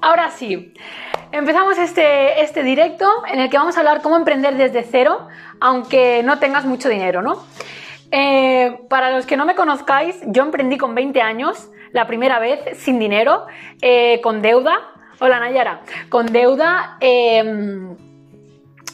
Ahora sí, empezamos este, este directo en el que vamos a hablar cómo emprender desde cero, aunque no tengas mucho dinero, ¿no? Eh, para los que no me conozcáis, yo emprendí con 20 años, la primera vez, sin dinero, eh, con deuda. Hola Nayara, con deuda. Em,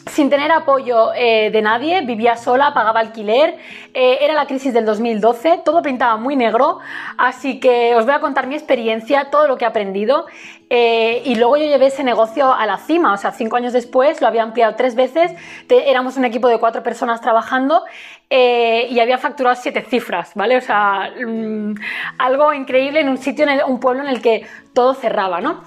sin tener apoyo eh, de nadie, vivía sola, pagaba alquiler, era la crisis del 2012, todo pintaba muy negro, así que os voy a contar mi experiencia, todo lo que he aprendido eh, y luego yo llevé ese negocio a la cima, o sea, cinco años después lo había ampliado tres veces, éramos un equipo de cuatro personas trabajando eh, y había facturado siete cifras, ¿vale? O sea, mm, algo increíble en un sitio, en un pueblo en el que todo cerraba, ¿no?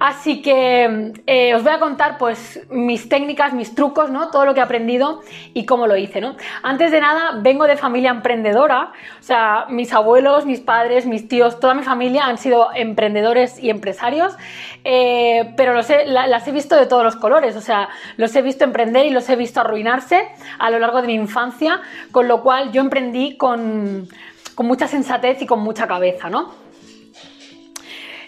Así que eh, os voy a contar pues mis técnicas, mis trucos, ¿no? Todo lo que he aprendido y cómo lo hice, ¿no? Antes de nada, vengo de familia emprendedora, o sea, mis abuelos, mis padres, mis tíos, toda mi familia han sido emprendedores y empresarios eh, pero los las he visto de todos los colores, o sea, los he visto emprender y los he visto arruinarse a lo largo de mi infancia, con lo cual yo emprendí con, con mucha sensatez y con mucha cabeza, ¿no?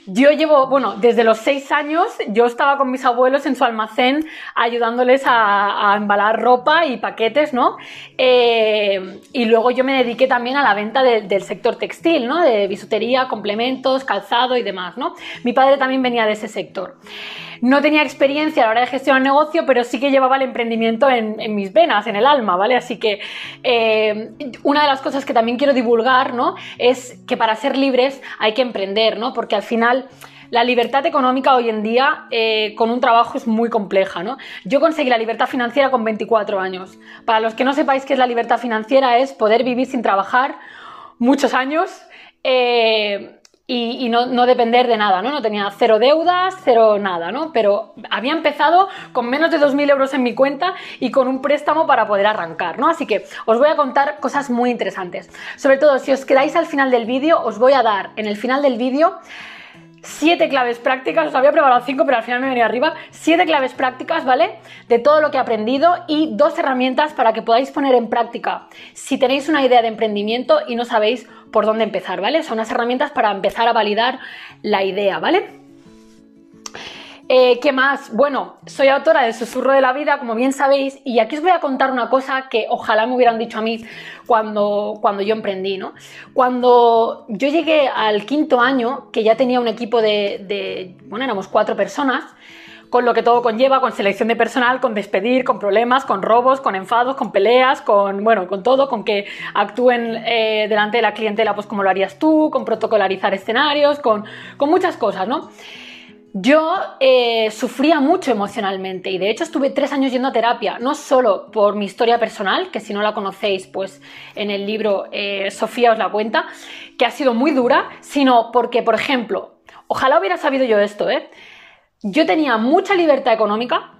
Yo llevo, bueno, desde los seis años yo estaba con mis abuelos en su almacén ayudándoles a, embalar ropa y paquetes, ¿no? Eh, y luego yo me dediqué también a la venta del sector textil, ¿no? De bisutería, complementos, calzado y demás, ¿no? Mi padre también venía de ese sector. No tenía experiencia a la hora de gestionar negocio, pero sí que llevaba el emprendimiento en, mis venas, en el alma, ¿vale? Así que eh, una de las cosas que también quiero divulgar, ¿no? Es que para ser libres hay que emprender, ¿no? Porque al final la libertad económica hoy en día eh, con un trabajo es muy compleja, ¿no? Yo conseguí la libertad financiera con 24 años. Para los que no sepáis qué es la libertad financiera, es poder vivir sin trabajar muchos años. Eh, y, no, depender de nada, ¿no? No tenía cero deudas, cero nada, ¿no? Pero había empezado con menos de 2.000 euros en mi cuenta y con un préstamo para poder arrancar, ¿no? Así que os voy a contar cosas muy interesantes. Sobre todo, si os quedáis al final del vídeo, os voy a dar en el final del vídeo siete claves prácticas, os había preparado cinco, pero al final me venía arriba, siete claves prácticas, ¿vale? De todo lo que he aprendido y dos herramientas para que podáis poner en práctica si tenéis una idea de emprendimiento y no sabéis por dónde empezar, ¿vale? Son unas herramientas para empezar a validar la idea, ¿vale? Eh, ¿Qué más? Bueno, soy autora del Susurro de la Vida, como bien sabéis, y aquí os voy a contar una cosa que ojalá me hubieran dicho a mí cuando, cuando yo emprendí, ¿no? Cuando yo llegué al quinto año, que ya tenía un equipo de, de bueno, éramos cuatro personas, con lo que todo conlleva, con selección de personal, con despedir, con problemas, con robos, con enfados, con peleas, con, bueno, con todo, con que actúen eh, delante de la clientela pues como lo harías tú, con protocolarizar escenarios, con, con muchas cosas, ¿no? Yo eh, sufría mucho emocionalmente y de hecho estuve tres años yendo a terapia, no solo por mi historia personal, que si no la conocéis, pues en el libro eh, Sofía os la cuenta, que ha sido muy dura, sino porque, por ejemplo, ojalá hubiera sabido yo esto, ¿eh? Yo tenía mucha libertad económica,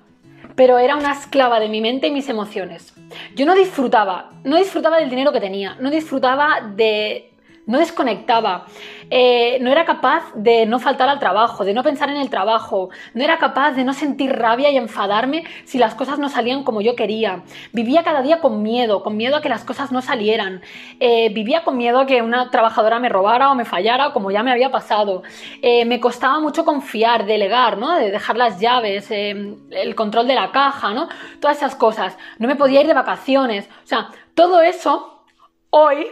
pero era una esclava de mi mente y mis emociones. Yo no disfrutaba, no disfrutaba del dinero que tenía, no disfrutaba de no desconectaba, eh, no era capaz de no faltar al trabajo, de no pensar en el trabajo, no era capaz de no sentir rabia y enfadarme si las cosas no salían como yo quería. Vivía cada día con miedo, con miedo a que las cosas no salieran. Eh, vivía con miedo a que una trabajadora me robara o me fallara, como ya me había pasado. Eh, me costaba mucho confiar, delegar, ¿no? De dejar las llaves, el control de la caja, ¿no? Todas esas cosas. No me podía ir de vacaciones. O sea, todo eso hoy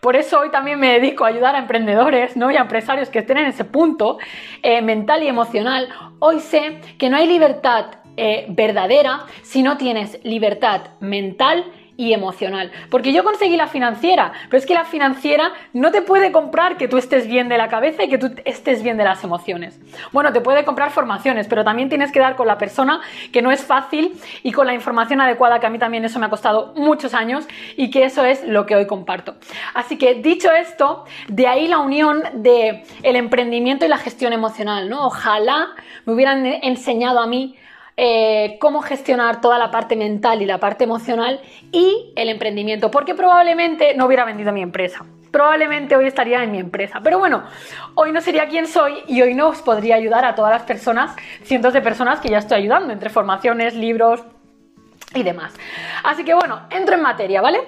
por eso hoy también me dedico a ayudar a emprendedores ¿no? y a empresarios que estén en ese punto eh, mental y emocional. Hoy sé que no hay libertad eh, verdadera si no tienes libertad mental y emocional. Porque yo conseguí la financiera, pero es que la financiera no te puede comprar que tú estés bien de la cabeza y que tú estés bien de las emociones. Bueno, te puede comprar formaciones, pero también tienes que dar con la persona que no es fácil y con la información adecuada, que a mí también eso me ha costado muchos años y que eso es lo que hoy comparto. Así que dicho esto, de ahí la unión de el emprendimiento y la gestión emocional, ¿no? Ojalá me hubieran enseñado a mí eh, cómo gestionar toda la parte mental y la parte emocional y el emprendimiento, porque probablemente no hubiera vendido mi empresa. Probablemente hoy estaría en mi empresa. Pero bueno, hoy no sería quien soy y hoy no os podría ayudar a todas las personas, cientos de personas que ya estoy ayudando, entre formaciones, libros y demás. Así que bueno, entro en materia, ¿vale?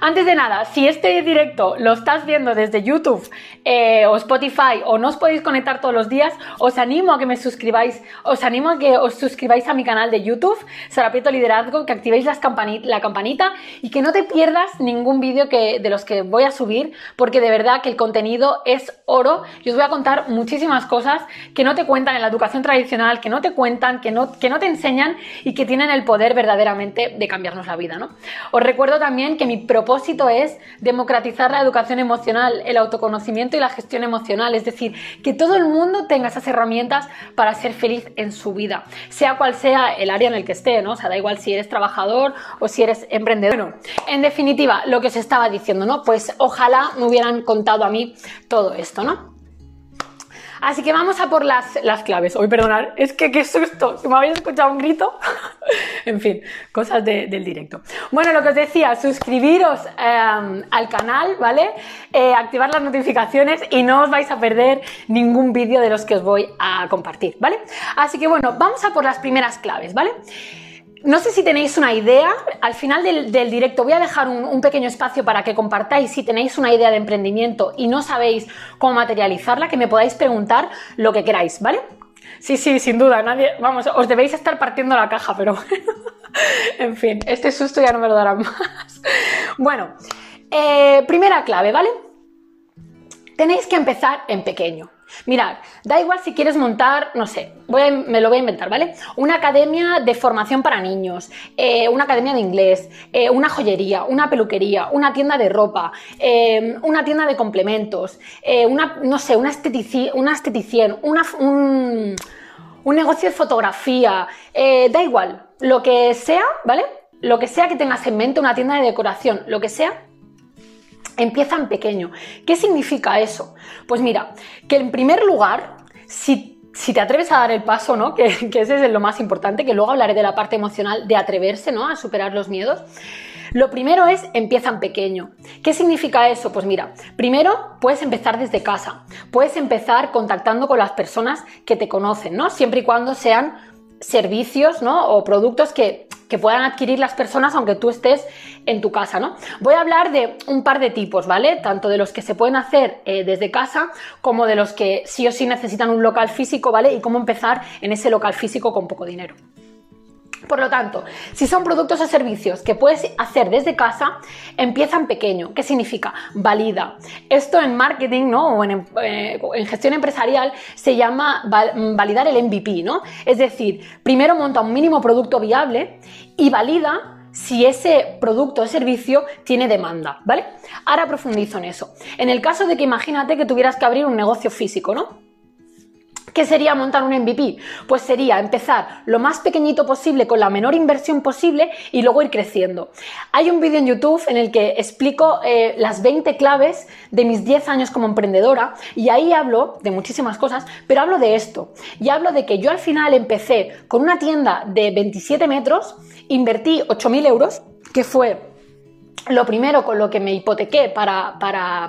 Antes de nada, si este directo lo estás viendo desde YouTube eh, o Spotify o no os podéis conectar todos los días, os animo a que me suscribáis, os animo a que os suscribáis a mi canal de YouTube, Sarapieto Liderazgo, que activéis las la campanita y que no te pierdas ningún vídeo de los que voy a subir, porque de verdad que el contenido es oro. Yo os voy a contar muchísimas cosas que no te cuentan en la educación tradicional, que no te cuentan, que no, que no te enseñan y que tienen el poder verdaderamente de cambiarnos la vida, ¿no? Os recuerdo también que mi propósito es democratizar la educación emocional, el autoconocimiento y la gestión emocional, es decir, que todo el mundo tenga esas herramientas para ser feliz en su vida, sea cual sea el área en el que esté, ¿no? O sea, da igual si eres trabajador o si eres emprendedor. Bueno, en definitiva, lo que os estaba diciendo, ¿no? Pues ojalá me hubieran contado a mí todo esto, ¿no? Así que vamos a por las, las claves. Hoy, perdonar, es que qué susto, si me habéis escuchado un grito. en fin, cosas del directo. Bueno, lo que os decía, suscribiros em, al canal, ¿vale? Eh, activar las notificaciones y no os vais a perder ningún vídeo de los que os voy a compartir, ¿vale? Así que bueno, vamos a por las primeras claves, ¿vale? No sé si tenéis una idea, al final del, directo voy a dejar un, pequeño espacio para que compartáis si tenéis una idea de emprendimiento y no sabéis cómo materializarla, que me podáis preguntar lo que queráis, ¿vale? Sí, sí, sin duda, nadie, vamos, os debéis estar partiendo la caja, pero bueno, en fin, este susto ya no me lo darán más. Bueno, eh, primera clave, ¿vale? Tenéis que empezar en pequeño. Mirad, da igual si quieres montar, no sé, me lo voy a inventar, ¿vale? Una academia de formación para niños, eh, una academia de inglés, eh, una joyería, una peluquería, una tienda de ropa, eh, una tienda de complementos, una, no sé, una, una esteticien, un, negocio de fotografía, da igual, lo que sea, ¿vale? Lo que sea que tengas en mente, una tienda de decoración, lo que sea, empieza en pequeño. ¿Qué significa eso? Pues mira, que en primer lugar, si, te atreves a dar el paso, ¿no? Que, ese es lo más importante, que luego hablaré de la parte emocional de atreverse, ¿no? A superar los miedos. Lo primero es empieza en pequeño. ¿Qué significa eso? Pues mira, primero puedes empezar desde casa. Puedes empezar contactando con las personas que te conocen, ¿no? Siempre y cuando sean servicios, ¿no? O productos que que puedan adquirir las personas aunque tú estés en tu casa, ¿no? Voy a hablar de un par de tipos, ¿vale? Tanto de los que se pueden hacer eh, desde casa como de los que sí o sí necesitan un local físico, ¿vale? Y cómo empezar en ese local físico con poco dinero. Por lo tanto, si son productos o servicios que puedes hacer desde casa, empieza en pequeño. ¿Qué significa? Valida. Esto en marketing ¿no? o en, eh, en, gestión empresarial se llama validar el MVP, ¿no? Es decir, primero monta un mínimo producto viable y valida si ese producto o servicio tiene demanda, ¿vale? Ahora profundizo en eso. En el caso de que imagínate que tuvieras que abrir un negocio físico, ¿no? ¿Qué sería montar un MVP? Pues sería empezar lo más pequeñito posible con la menor inversión posible y luego ir creciendo. Hay un vídeo en YouTube en el que explico eh, las 20 claves de mis 10 años como emprendedora y ahí hablo de muchísimas cosas, pero hablo de esto y hablo de que yo al final empecé con una tienda de 27 metros, invertí 8.000 euros, que fue lo primero con lo que me hipotequé para,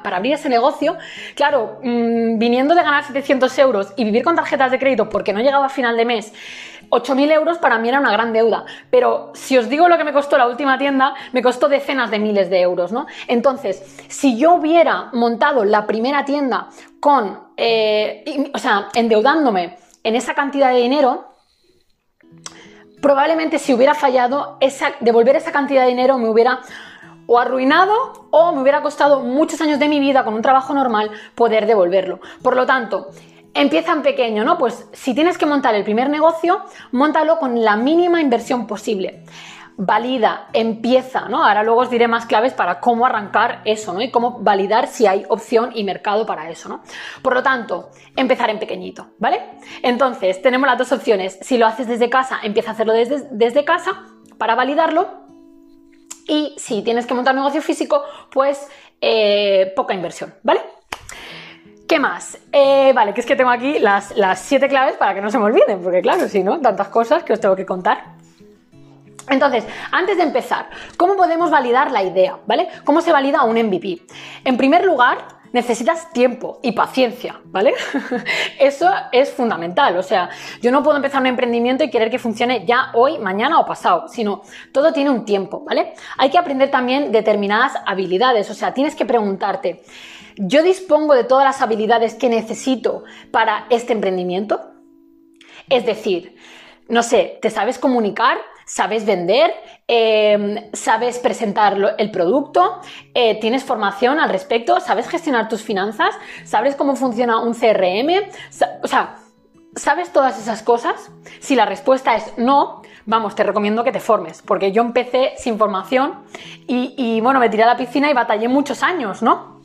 abrir ese negocio, claro, mm, viniendo de ganar 700 euros y vivir con tarjetas de crédito porque no llegaba a final de mes, 8.000 euros para mí era una gran deuda, pero si os digo lo que me costó la última tienda, me costó decenas de miles de euros, ¿no? Entonces, si yo hubiera montado la primera tienda con, eh, o sea, endeudándome en esa cantidad de dinero, probablemente si hubiera fallado, devolver esa cantidad de dinero me hubiera o arruinado o me hubiera costado muchos años de mi vida con un trabajo normal poder devolverlo. Por lo tanto, empieza en pequeño, ¿no? Pues si tienes que montar el primer negocio, montalo con la mínima inversión posible. Valida, empieza, ¿no? Ahora luego os diré más claves para cómo arrancar eso, ¿no? Y cómo validar si hay opción y mercado para eso, ¿no? Por lo tanto, empezar en pequeñito, ¿vale? Entonces, tenemos las dos opciones. Si lo haces desde casa, empieza a hacerlo desde, desde casa para validarlo y si tienes que montar un negocio físico, pues eh, poca inversión, ¿vale? ¿Qué más? Eh, vale, que es que tengo aquí las, las siete claves para que no se me olviden, porque claro, si no, tantas cosas que os tengo que contar. Entonces, antes de empezar, ¿cómo podemos validar la idea? ¿Vale? ¿Cómo se valida un MVP? En primer lugar, necesitas tiempo y paciencia, ¿vale? Eso es fundamental. O sea, yo no puedo empezar un emprendimiento y querer que funcione ya hoy, mañana o pasado, sino todo tiene un tiempo, ¿vale? Hay que aprender también determinadas habilidades. O sea, tienes que preguntarte, ¿yo dispongo de todas las habilidades que necesito para este emprendimiento? Es decir, no sé, ¿te sabes comunicar? ¿Sabes vender? Em, ¿Sabes presentar el producto? Eh, ¿Tienes formación al respecto? ¿Sabes gestionar tus finanzas? ¿Sabes cómo funciona un CRM? O sea, ¿sabes todas esas cosas? Si la respuesta es no, vamos, te recomiendo que te formes, porque yo empecé sin formación y, y bueno, me tiré a la piscina y batallé muchos años, ¿no?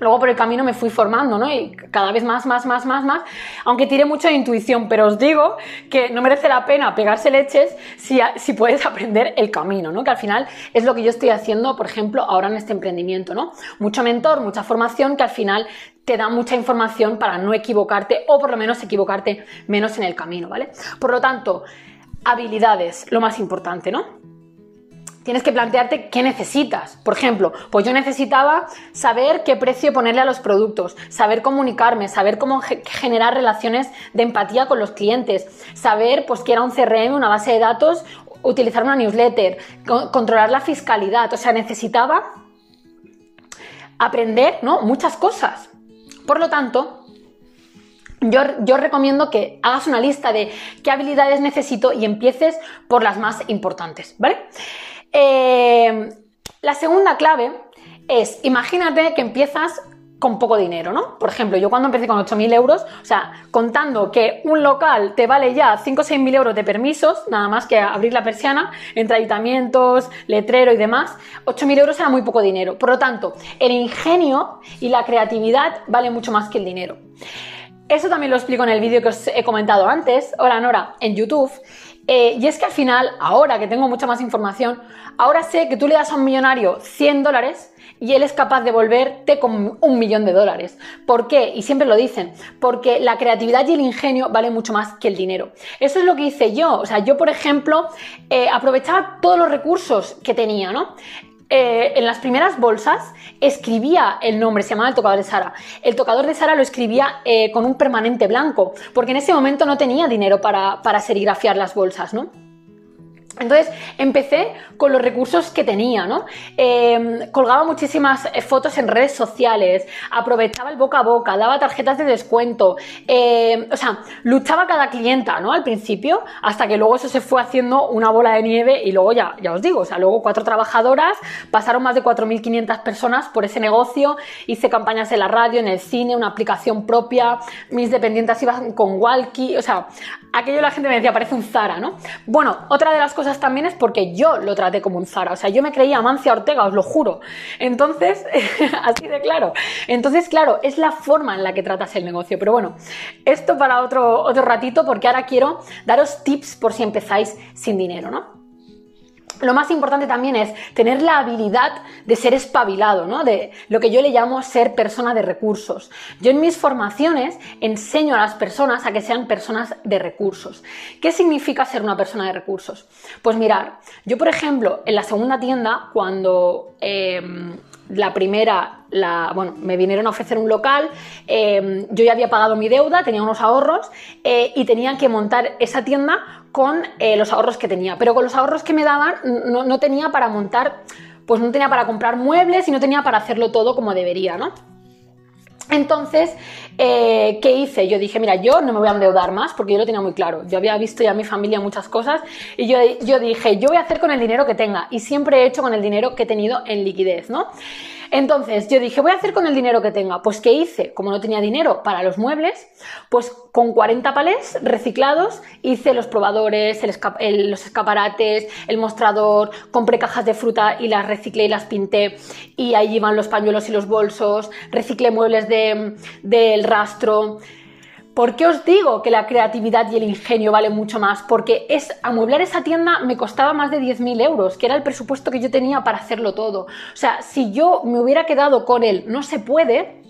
Luego por el camino me fui formando, ¿no? Y cada vez más, más, más, más, más, aunque tiré mucho de intuición, pero os digo que no merece la pena pegarse leches si, si puedes aprender el camino, ¿no? Que al final es lo que yo estoy haciendo, por ejemplo, ahora en este emprendimiento, ¿no? Mucho mentor, mucha formación que al final te da mucha información para no equivocarte o por lo menos equivocarte menos en el camino, ¿vale? Por lo tanto, habilidades, lo más importante, ¿no? Tienes que plantearte qué necesitas. Por ejemplo, pues yo necesitaba saber qué precio ponerle a los productos, saber comunicarme, saber cómo generar relaciones de empatía con los clientes, saber pues que era un CRM, una base de datos, utilizar una newsletter, controlar la fiscalidad, o sea, necesitaba aprender, ¿no? Muchas cosas. Por lo tanto, yo, yo, recomiendo que hagas una lista de qué habilidades necesito y empieces por las más importantes, ¿vale? Eh, la segunda clave es, imagínate que empiezas con poco dinero, ¿no? Por ejemplo, yo cuando empecé con 8.000 euros, o sea, contando que un local te vale ya 5 o 6.000 euros de permisos, nada más que abrir la persiana, entre ayuntamientos, letrero y demás, 8.000 euros era muy poco dinero. Por lo tanto, el ingenio y la creatividad vale mucho más que el dinero. Eso también lo explico en el vídeo que os he comentado antes, hola Nora, en YouTube. Eh, y es que al final, ahora que tengo mucha más información, ahora sé que tú le das a un millonario 100 dólares y él es capaz de volverte con un millón de dólares. ¿Por qué? Y siempre lo dicen, porque la creatividad y el ingenio valen mucho más que el dinero. Eso es lo que hice yo. O sea, yo, por ejemplo, eh, aprovechaba todos los recursos que tenía, ¿no? Eh, en las primeras bolsas escribía el nombre, se llamaba el tocador de Sara. El tocador de Sara lo escribía eh, con un permanente blanco, porque en ese momento no tenía dinero para, para serigrafiar las bolsas, ¿no? Entonces empecé con los recursos que tenía, ¿no? Em, colgaba muchísimas eh, fotos en redes sociales, aprovechaba el boca a boca, daba tarjetas de descuento, em, o sea, luchaba cada clienta, ¿no? Al principio, hasta que luego eso se fue haciendo una bola de nieve y luego ya, ya os digo, o sea, luego cuatro trabajadoras, pasaron más de 4.500 personas por ese negocio, hice campañas en la radio, en el cine, una aplicación propia, mis dependientes iban con walkie, o sea, aquello la gente me decía, parece un Zara, ¿no? Bueno, otra de las cosas también es porque yo lo traté como un Zara, o sea, yo me creía Amancia Ortega, os lo juro. Entonces, así de claro. Entonces, claro, es la forma en la que tratas el negocio. Pero bueno, esto para otro, otro ratito porque ahora quiero daros tips por si empezáis sin dinero, ¿no? Lo más importante también es tener la habilidad de ser espabilado, ¿no? De lo que yo le llamo ser persona de recursos. Yo en mis formaciones enseño a las personas a que sean personas de recursos. ¿Qué significa ser una persona de recursos? Pues mirar, yo por ejemplo, en la segunda tienda, cuando em, la primera, bueno, me vinieron a ofrecer un local, em, yo ya había pagado mi deuda, tenía unos ahorros eh, y tenía que montar esa tienda con eh, los ahorros que tenía. Pero con los ahorros que me daban no, no, tenía para montar, pues no tenía para comprar muebles y no tenía para hacerlo todo como debería, ¿no? Entonces, eh, ¿qué hice? Yo dije, mira, yo no me voy a endeudar más porque yo lo tenía muy claro. Yo había visto ya a mi familia muchas cosas y yo, yo dije, yo voy a hacer con el dinero que tenga y siempre he hecho con el dinero que he tenido en liquidez, ¿no? Entonces yo dije, voy a hacer con el dinero que tenga. Pues ¿qué hice? Como no tenía dinero para los muebles, pues con 40 palés reciclados hice los probadores, los escaparates, el mostrador, compré cajas de fruta y las reciclé y las pinté y ahí iban los pañuelos y los bolsos, reciclé muebles del rastro. ¿Por qué os digo que la creatividad y el ingenio valen mucho más? Porque es amueblar esa tienda me costaba más de 10.000 euros, que era el presupuesto que yo tenía para hacerlo todo. O sea, si yo me hubiera quedado con él, no se puede,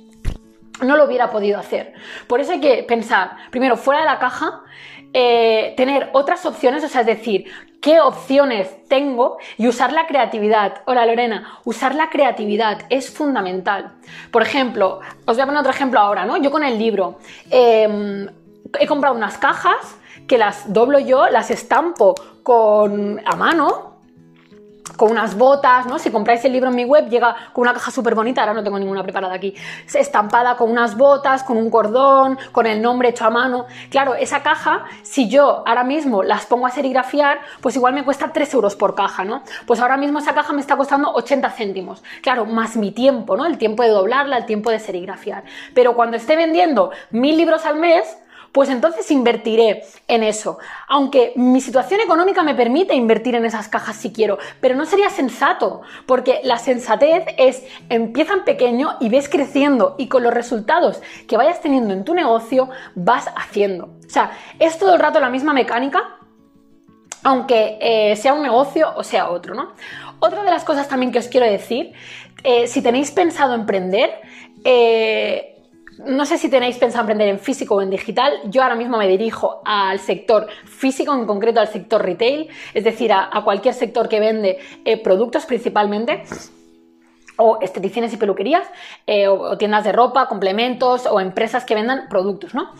no lo hubiera podido hacer. Por eso hay que pensar, primero, fuera de la caja eh, tener otras opciones, o sea, es decir, qué opciones tengo y usar la creatividad. Hola Lorena, usar la creatividad es fundamental. Por ejemplo, os voy a poner otro ejemplo ahora, ¿no? Yo con el libro em, he comprado unas cajas que las doblo yo, las estampo con a mano con unas botas, ¿no? Si compráis el libro en mi web, llega con una caja súper bonita, ahora no tengo ninguna preparada aquí, estampada con unas botas, con un cordón, con el nombre hecho a mano. Claro, esa caja, si yo ahora mismo las pongo a serigrafiar, pues igual me cuesta 3 euros por caja, ¿no? Pues ahora mismo esa caja me está costando 80 céntimos. Claro, más mi tiempo, ¿no? El tiempo de doblarla, el tiempo de serigrafiar. Pero cuando esté vendiendo mil libros al mes, pues entonces invertiré en eso. Aunque mi situación económica me permite invertir en esas cajas si quiero, pero no sería sensato, porque la sensatez es empieza en pequeño y ves creciendo y con los resultados que vayas teniendo en tu negocio vas haciendo. O sea, es todo el rato la misma mecánica, aunque eh, sea un negocio o sea otro, ¿no? Otra de las cosas también que os quiero decir, eh, si tenéis pensado emprender, eh, no sé si tenéis pensado emprender en físico o en digital. Yo ahora mismo me dirijo al sector físico, en concreto al sector retail, es decir, a, cualquier sector que vende eh, productos principalmente o esteticiones y peluquerías, eh, o, tiendas de ropa, complementos, o empresas que vendan productos, ¿no?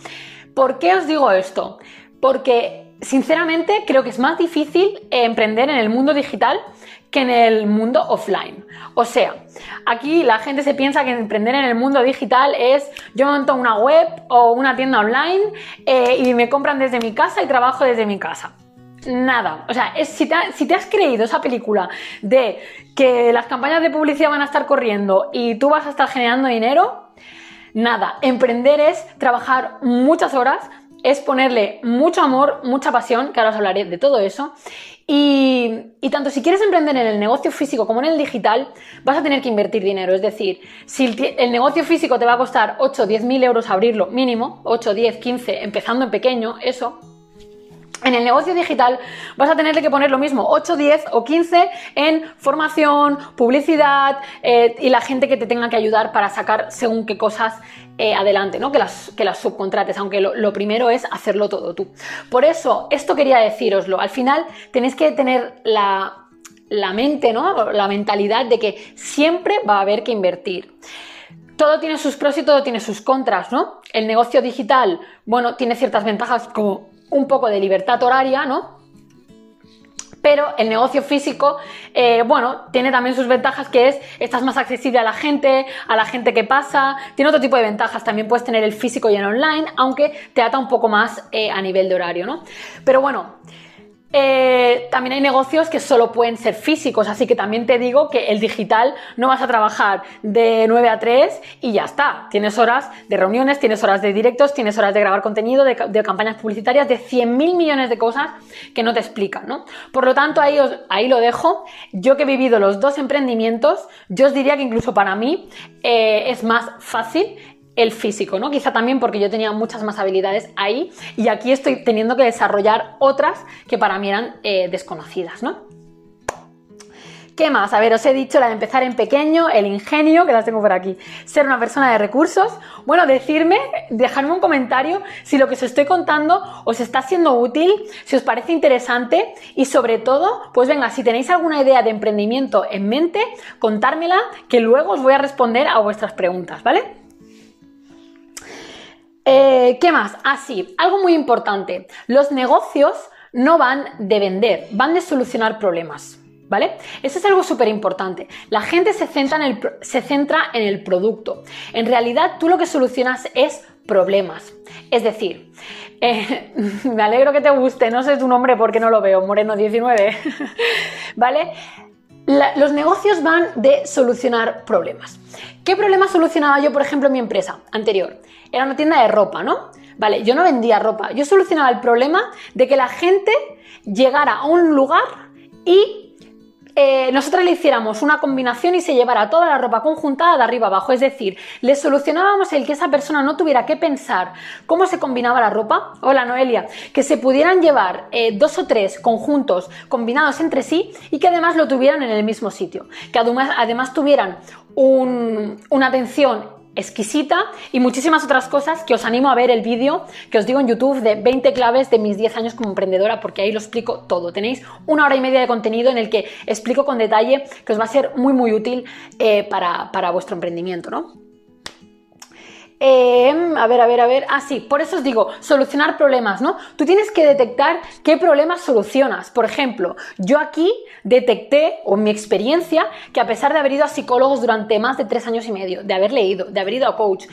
¿Por qué os digo esto? Porque, sinceramente, creo que es más difícil emprender en el mundo digital que en el mundo offline. O sea, aquí la gente se piensa que emprender en el mundo digital es yo monto una web o una tienda online eh, y me compran desde mi casa y trabajo desde mi casa. Nada, o sea, si te has creído esa película de que las campañas de publicidad van a estar corriendo y tú vas a estar generando dinero, nada, emprender es trabajar muchas horas, es ponerle mucho amor, mucha pasión, que ahora os hablaré de todo eso, y, tanto si quieres emprender en el negocio físico como en el digital, vas a tener que invertir dinero. Es decir, si el, negocio físico te va a costar 8 o 10 mil euros abrirlo mínimo, 8, 10, 15, empezando en pequeño, eso, en el negocio digital vas a tener que poner lo mismo, 8, 10 o 15 en formación, publicidad eh, y la gente que te tenga que ayudar para sacar según qué cosas eh, adelante, ¿no? Que las, que las subcontrates, aunque lo, primero es hacerlo todo tú. Por eso, esto quería deciroslo. Al final tenéis que tener la, la mente, ¿no? La mentalidad de que siempre va a haber que invertir todo tiene sus pros y todo tiene sus contras, ¿no? El negocio digital, bueno, tiene ciertas ventajas como un poco de libertad horaria, ¿no? Pero el negocio físico, eh, bueno, tiene también sus ventajas que es, estás más accesible a la gente, a la gente que pasa, tiene otro tipo de ventajas, también puedes tener el físico y el online, aunque te ata un poco más eh, a nivel de horario, ¿no? Pero bueno, eh, también hay negocios que solo pueden ser físicos, así que también te digo que el digital no vas a trabajar de 9 a 3 y ya está. Tienes horas de reuniones, tienes horas de directos, tienes horas de grabar contenido, de, campañas publicitarias, de 100.000 millones de cosas que no te explican, ¿no? Por lo tanto, ahí, ahí lo dejo. Yo que he vivido los dos emprendimientos, yo os diría que incluso para mí eh, es más fácil el físico, ¿no? Quizá también porque yo tenía muchas más habilidades ahí y aquí estoy teniendo que desarrollar otras que para mí eran eh, desconocidas, ¿no? ¿Qué más? A ver, os he dicho la de empezar en pequeño, el ingenio, que las tengo por aquí, ser una persona de recursos. Bueno, decirme, dejadme un comentario si lo que os estoy contando os está siendo útil, si os parece interesante y sobre todo, pues venga, si tenéis alguna idea de emprendimiento en mente, contármela, que luego os voy a responder a vuestras preguntas, ¿vale? Eh, ¿Qué más? Así, ah, algo muy importante. Los negocios no van de vender, van de solucionar problemas. ¿Vale? Eso es algo súper importante. La gente se centra, en el, producto. En realidad, tú lo que solucionas es problemas. Es decir, eh, me alegro que te guste, no sé tu nombre porque no lo veo, Moreno19. ¿Vale? Los negocios van de solucionar problemas. ¿Qué problema solucionaba yo, por ejemplo, en mi empresa anterior? Era una tienda de ropa, ¿no? Vale, yo no vendía ropa, yo solucionaba el problema de que la gente llegara a un lugar y eh, nosotros le hiciéramos una combinación y se llevara toda la ropa conjuntada de arriba abajo. Es decir, le solucionábamos el que esa persona no tuviera que pensar cómo se combinaba la ropa. Hola Noelia, que se pudieran llevar eh, dos o tres conjuntos combinados entre sí y que además lo tuvieran en el mismo sitio. Que además, tuvieran una atención exquisita y muchísimas otras cosas que os animo a ver el vídeo que os digo en YouTube de 20 claves de mis 10 años como emprendedora porque ahí lo explico todo. Tenéis una hora y media de contenido en el que explico con detalle que os va a ser muy muy útil eh, para, para vuestro emprendimiento, ¿no? Em, a ver, a ver, a ver. Ah, sí, por eso os digo, solucionar problemas, ¿no? Tú tienes que detectar qué problemas solucionas. Por ejemplo, yo aquí detecté, o en mi experiencia, que a pesar de haber ido a psicólogos durante más de tres años y medio, de haber leído, de haber ido a coach,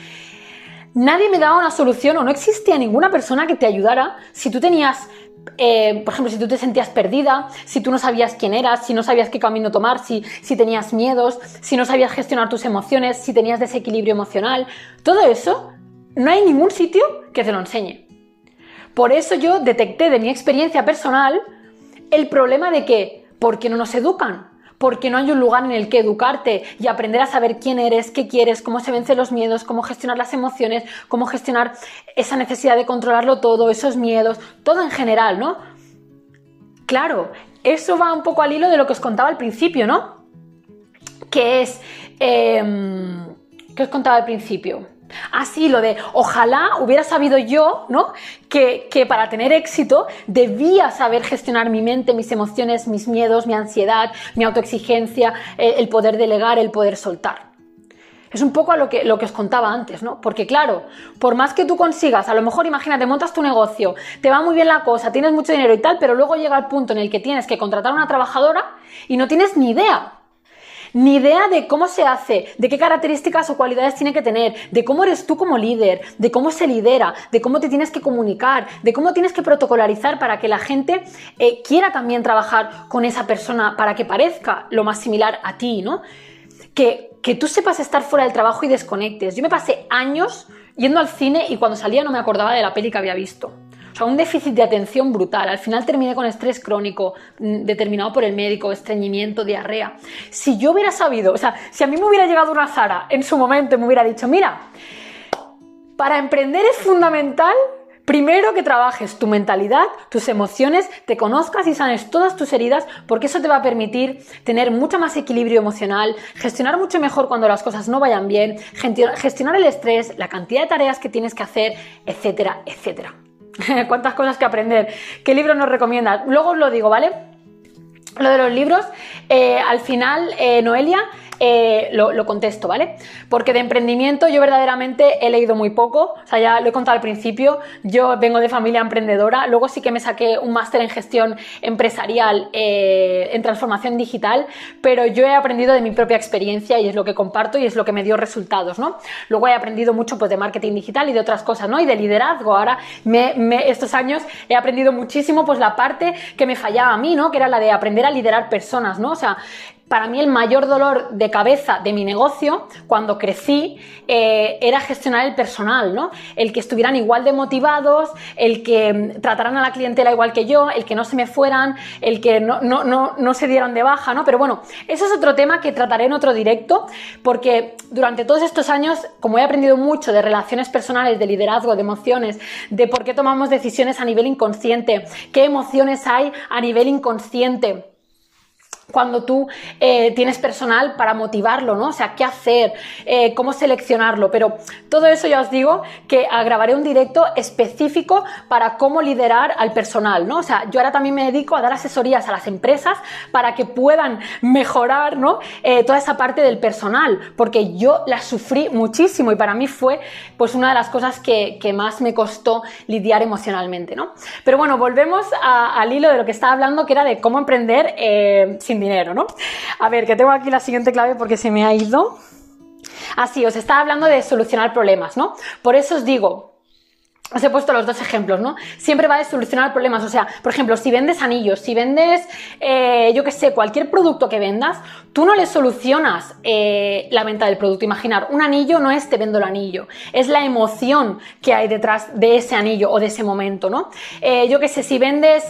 nadie me daba una solución o no existía ninguna persona que te ayudara si tú tenías eh, por ejemplo, si tú te sentías perdida, si tú no sabías quién eras, si no sabías qué camino tomar, si, si tenías miedos, si no sabías gestionar tus emociones, si tenías desequilibrio emocional, todo eso no hay ningún sitio que te lo enseñe. Por eso yo detecté de mi experiencia personal el problema de que, ¿por qué no nos educan? Porque no hay un lugar en el que educarte y aprender a saber quién eres, qué quieres, cómo se vencen los miedos, cómo gestionar las emociones, cómo gestionar esa necesidad de controlarlo todo, esos miedos, todo en general, ¿no? Claro, eso va un poco al hilo de lo que os contaba al principio, ¿no? Que es... Em, ¿Qué os contaba al principio? Así lo de ojalá hubiera sabido yo, ¿no? Que, para tener éxito debía saber gestionar mi mente, mis emociones, mis miedos, mi ansiedad, mi autoexigencia, eh, el poder delegar, el poder soltar. Es un poco a lo que, lo que os contaba antes, ¿no? Porque claro, por más que tú consigas, a lo mejor imagínate, montas tu negocio, te va muy bien la cosa, tienes mucho dinero y tal, pero luego llega el punto en el que tienes que contratar a una trabajadora y no tienes ni idea ni idea de cómo se hace, de qué características o cualidades tiene que tener, de cómo eres tú como líder, de cómo se lidera, de cómo te tienes que comunicar, de cómo tienes que protocolarizar para que la gente eh, quiera también trabajar con esa persona para que parezca lo más similar a ti, ¿no? Que, que tú sepas estar fuera del trabajo y desconectes. Yo me pasé años yendo al cine y cuando salía no me acordaba de la peli que había visto sea, un déficit de atención brutal. Al final terminé con estrés crónico mm, determinado por el médico, estreñimiento, diarrea. Si yo hubiera sabido, o sea, si a mí me hubiera llegado una Sara en su momento y me hubiera dicho, mira, para emprender es fundamental Primero que trabajes tu mentalidad, tus emociones, te conozcas y sanes todas tus heridas, porque eso te va a permitir tener mucho más equilibrio emocional, gestionar mucho mejor cuando las cosas no vayan bien, gestionar el estrés, la cantidad de tareas que tienes que hacer, etcétera, etcétera. cuántas cosas que aprender. ¿Qué libro nos recomiendas? Luego os lo digo, ¿vale? Lo de los libros, eh, al final, eh, Noelia, eh, lo, contesto, ¿vale? Porque de emprendimiento yo verdaderamente he leído muy poco, o sea, ya lo he contado al principio, yo vengo de familia emprendedora, luego sí que me saqué un máster en gestión empresarial, en transformación digital, pero yo he aprendido de mi propia experiencia y es lo que comparto y es lo que me dio resultados, ¿no? Luego he aprendido mucho pues de marketing digital y de otras cosas, ¿no? Y de liderazgo, ahora estos años he aprendido muchísimo pues la parte que me fallaba a mí, ¿no? Que era la de aprender a liderar personas, ¿no? O sea, para mí el mayor dolor de cabeza de mi negocio cuando crecí eh, era gestionar el personal, ¿no? El que estuvieran igual de motivados, el que mm, trataran a la clientela igual que yo, el que no se me fueran, el que no, no, no, no se dieran de baja, ¿no? Pero bueno, eso es otro tema que trataré en otro directo porque durante todos estos años, como he aprendido mucho de relaciones personales, de liderazgo, de emociones, de por qué tomamos decisiones a nivel inconsciente, qué emociones hay a nivel inconsciente, cuando tú eh, tienes personal para motivarlo, ¿no? O sea, qué hacer, eh, cómo seleccionarlo. Pero todo eso ya os digo que grabaré un directo específico para cómo liderar al personal, ¿no? O sea, yo ahora también me dedico a dar asesorías a las empresas para que puedan mejorar, ¿no? Eh, toda esa parte del personal, porque yo la sufrí muchísimo y para mí fue pues una de las cosas que, más me costó lidiar emocionalmente, ¿no? Pero bueno, volvemos al hilo de lo que estaba hablando, que era de cómo emprender sin dinero, ¿no? A ver, que tengo aquí la siguiente clave porque se me ha ido. Así, os estaba hablando de solucionar problemas, ¿no? Por eso os digo, os he puesto los dos ejemplos, ¿no? Siempre va a solucionar problemas. O sea, por ejemplo, si vendes anillos, si vendes, eh, yo qué sé, cualquier producto que vendas, tú no le solucionas eh, la venta del producto. Imaginar, un anillo no es te vendo el anillo, es la emoción que hay detrás de ese anillo o de ese momento, ¿no? Eh, yo qué sé, si vendes,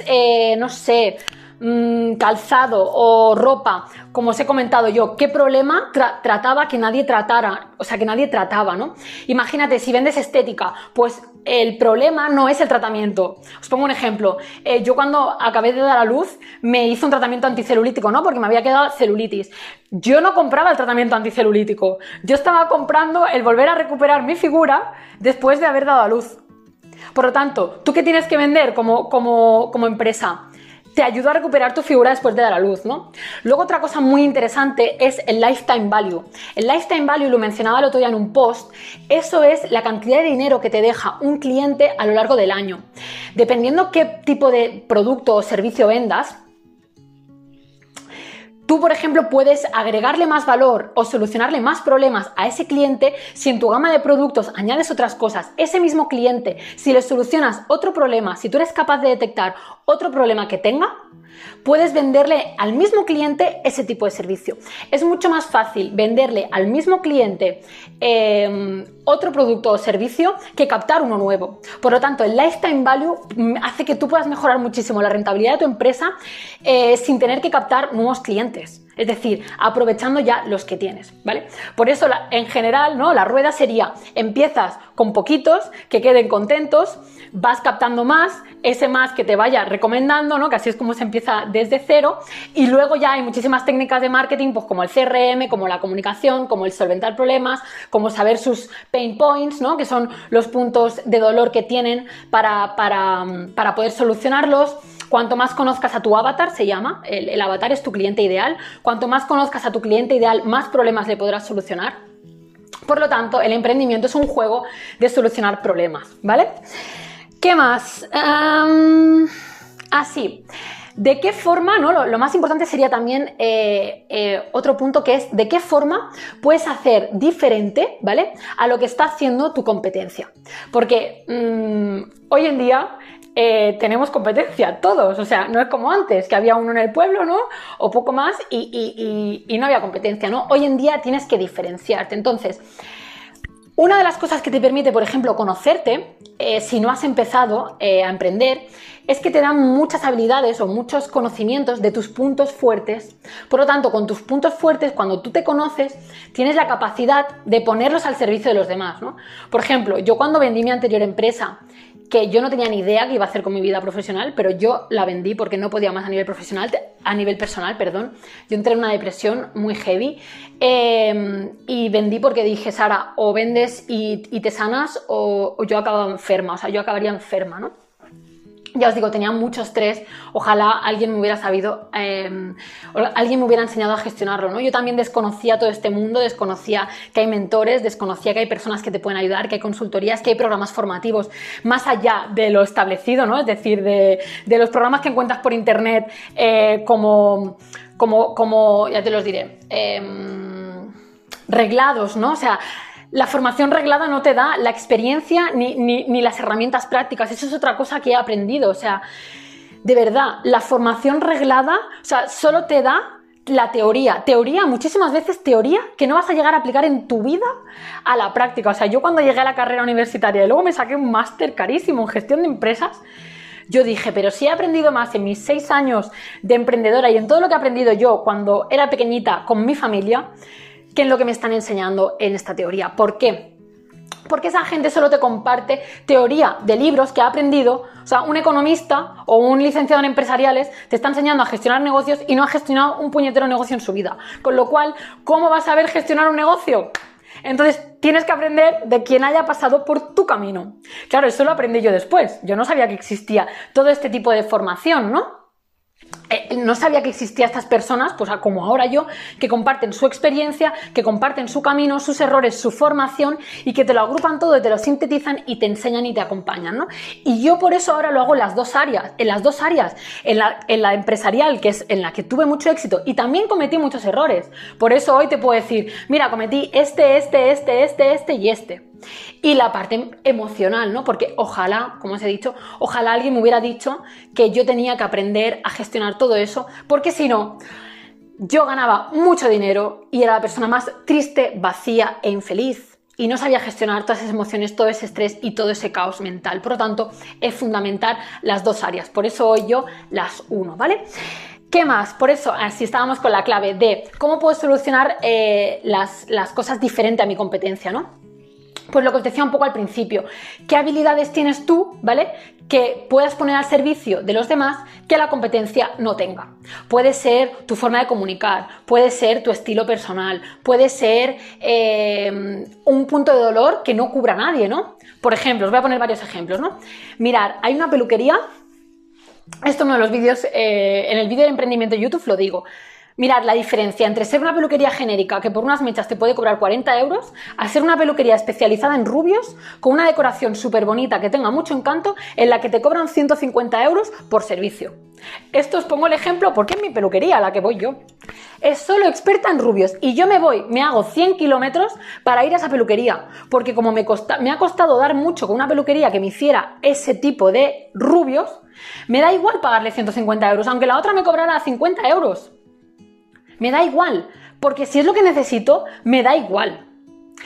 no sé, Mm, calzado o ropa, como os he comentado yo, ¿qué problema trataba que nadie tratara? O sea, que nadie trataba, ¿no? Imagínate, si vendes estética, pues el problema no es el tratamiento. Os pongo un ejemplo. Eh, yo cuando acabé de dar a luz me hice un tratamiento anticelulítico, ¿no? Porque me había quedado celulitis. Yo no compraba el tratamiento anticelulítico. Yo estaba comprando el volver a recuperar mi figura después de haber dado a luz. Por lo tanto, ¿tú qué tienes que vender como, como, como empresa? Te ayuda a recuperar tu figura después de dar a luz, ¿no? Luego otra cosa muy interesante es el lifetime value. El lifetime value, lo mencionaba el otro día en un post, eso es la cantidad de dinero que te deja un cliente a lo largo del año. Dependiendo qué tipo de producto o servicio vendas, Tú, por ejemplo, puedes agregarle más valor o solucionarle más problemas a ese cliente si en tu gama de productos añades otras cosas. Ese mismo cliente, si le solucionas otro problema, si tú eres capaz de detectar otro problema que tenga, puedes venderle al mismo cliente ese tipo de servicio. Es mucho más fácil venderle al mismo cliente em, otro producto o servicio que captar uno nuevo. Por lo tanto, el lifetime value mm, hace que tú puedas mejorar muchísimo la rentabilidad de tu empresa eh, sin tener que captar nuevos clientes. Es decir, aprovechando ya los que tienes, ¿vale? Por eso, en general, ¿no? La rueda sería, empiezas con poquitos, que queden contentos, vas captando más, ese más que te vaya recomendando, ¿no? Que así es como se empieza desde cero. Y luego ya hay muchísimas técnicas de marketing, pues como el CRM, como la comunicación, como el solventar problemas, como saber sus pain points, ¿no? Que son los puntos de dolor que tienen para, para, poder solucionarlos. Cuanto más conozcas a tu avatar, se llama, el, avatar es tu cliente ideal, cuanto más conozcas a tu cliente ideal, más problemas le podrás solucionar. Por lo tanto, el emprendimiento es un juego de solucionar problemas, ¿vale? ¿Qué más? así. Ah, ¿De qué forma, no? Lo, más importante sería también eh, eh, otro punto que es de qué forma puedes hacer diferente, ¿vale? A lo que está haciendo tu competencia. Porque mm, hoy en día eh, tenemos competencia, todos. O sea, no es como antes, que había uno en el pueblo, ¿no? O poco más y, no había competencia, ¿no? Hoy en día tienes que diferenciarte. Entonces, una de las cosas que te permite, por ejemplo, conocerte, eh, si no has empezado eh, a emprender, es que te dan muchas habilidades o muchos conocimientos de tus puntos fuertes. Por lo tanto, con tus puntos fuertes, cuando tú te conoces, tienes la capacidad de ponerlos al servicio de los demás. ¿no? Por ejemplo, yo cuando vendí mi anterior empresa que yo no tenía ni idea que iba a hacer con mi vida profesional, pero yo la vendí porque no podía más a nivel profesional, a nivel personal, perdón. Yo entré en una depresión muy heavy em, y vendí porque dije, Sara, o vendes y, te sanas o, o yo acabo enferma, o sea, yo acabaría enferma, ¿no? Ya os digo, tenía mucho estrés. Ojalá alguien me hubiera sabido, em, alguien me hubiera enseñado a gestionarlo, ¿no? Yo también desconocía todo este mundo, desconocía que hay mentores, desconocía que hay personas que te pueden ayudar, que hay consultorías, que hay programas formativos más allá de lo establecido, ¿no? Es decir, de, los programas que encuentras por internet eh, como, como, como, ya te los diré, em, reglados, ¿no? O sea, la formación reglada no te da la experiencia ni, las herramientas prácticas. Eso es otra cosa que he aprendido. O sea, de verdad, la formación reglada, o sea, solo te da la teoría. Teoría, muchísimas veces teoría que no vas a llegar a aplicar en tu vida a la práctica. O sea, yo cuando llegué a la carrera universitaria y luego me saqué un máster carísimo en gestión de empresas, yo dije, pero si he aprendido más en mis seis años de emprendedora y en todo lo que he aprendido yo cuando era pequeñita con mi familia, que en lo que me están enseñando en esta teoría. ¿Por qué? Porque esa gente solo te comparte teoría de libros que ha aprendido. O sea, un economista o un licenciado en empresariales te está enseñando a gestionar negocios y no ha gestionado un puñetero negocio en su vida. Con lo cual, ¿cómo vas a saber gestionar un negocio? Entonces, tienes que aprender de quien haya pasado por tu camino. Claro, eso lo aprendí yo después. Yo no sabía que existía todo este tipo de formación, ¿no? No sabía que existían estas personas, pues como ahora yo, que comparten su experiencia, que comparten su camino, sus errores, su formación y que te lo agrupan todo y te lo sintetizan y te enseñan y te acompañan, ¿no? Y yo por eso ahora lo hago en las dos áreas, en las dos áreas, en la, en la empresarial, que es en la que tuve mucho éxito y también cometí muchos errores. Por eso hoy te puedo decir, mira, cometí este, este, este, este, este y este. Y la parte emocional, ¿no? Porque ojalá, como os he dicho, ojalá alguien me hubiera dicho que yo tenía que aprender a gestionar todo eso, porque si no, yo ganaba mucho dinero y era la persona más triste, vacía e infeliz. Y no sabía gestionar todas esas emociones, todo ese estrés y todo ese caos mental. Por lo tanto, es fundamental las dos áreas. Por eso hoy yo las uno, ¿vale? ¿Qué más? Por eso, así estábamos con la clave de cómo puedo solucionar eh, las, las cosas diferentes a mi competencia, ¿no? Pues lo que os decía un poco al principio, ¿qué habilidades tienes tú, ¿vale? Que puedas poner al servicio de los demás que la competencia no tenga. Puede ser tu forma de comunicar, puede ser tu estilo personal, puede ser eh, un punto de dolor que no cubra a nadie, ¿no? Por ejemplo, os voy a poner varios ejemplos, ¿no? Mirad, hay una peluquería, esto uno de los vídeos, eh, en el vídeo de emprendimiento de YouTube lo digo, Mirad la diferencia entre ser una peluquería genérica que por unas mechas te puede cobrar 40 euros a ser una peluquería especializada en rubios con una decoración súper bonita que tenga mucho encanto en la que te cobran 150 euros por servicio. Esto os pongo el ejemplo porque es mi peluquería a la que voy yo. Es solo experta en rubios y yo me voy, me hago 100 kilómetros para ir a esa peluquería porque como me, me ha costado dar mucho con una peluquería que me hiciera ese tipo de rubios, me da igual pagarle 150 euros, aunque la otra me cobrara 50 euros. Me da igual, porque si es lo que necesito, me da igual.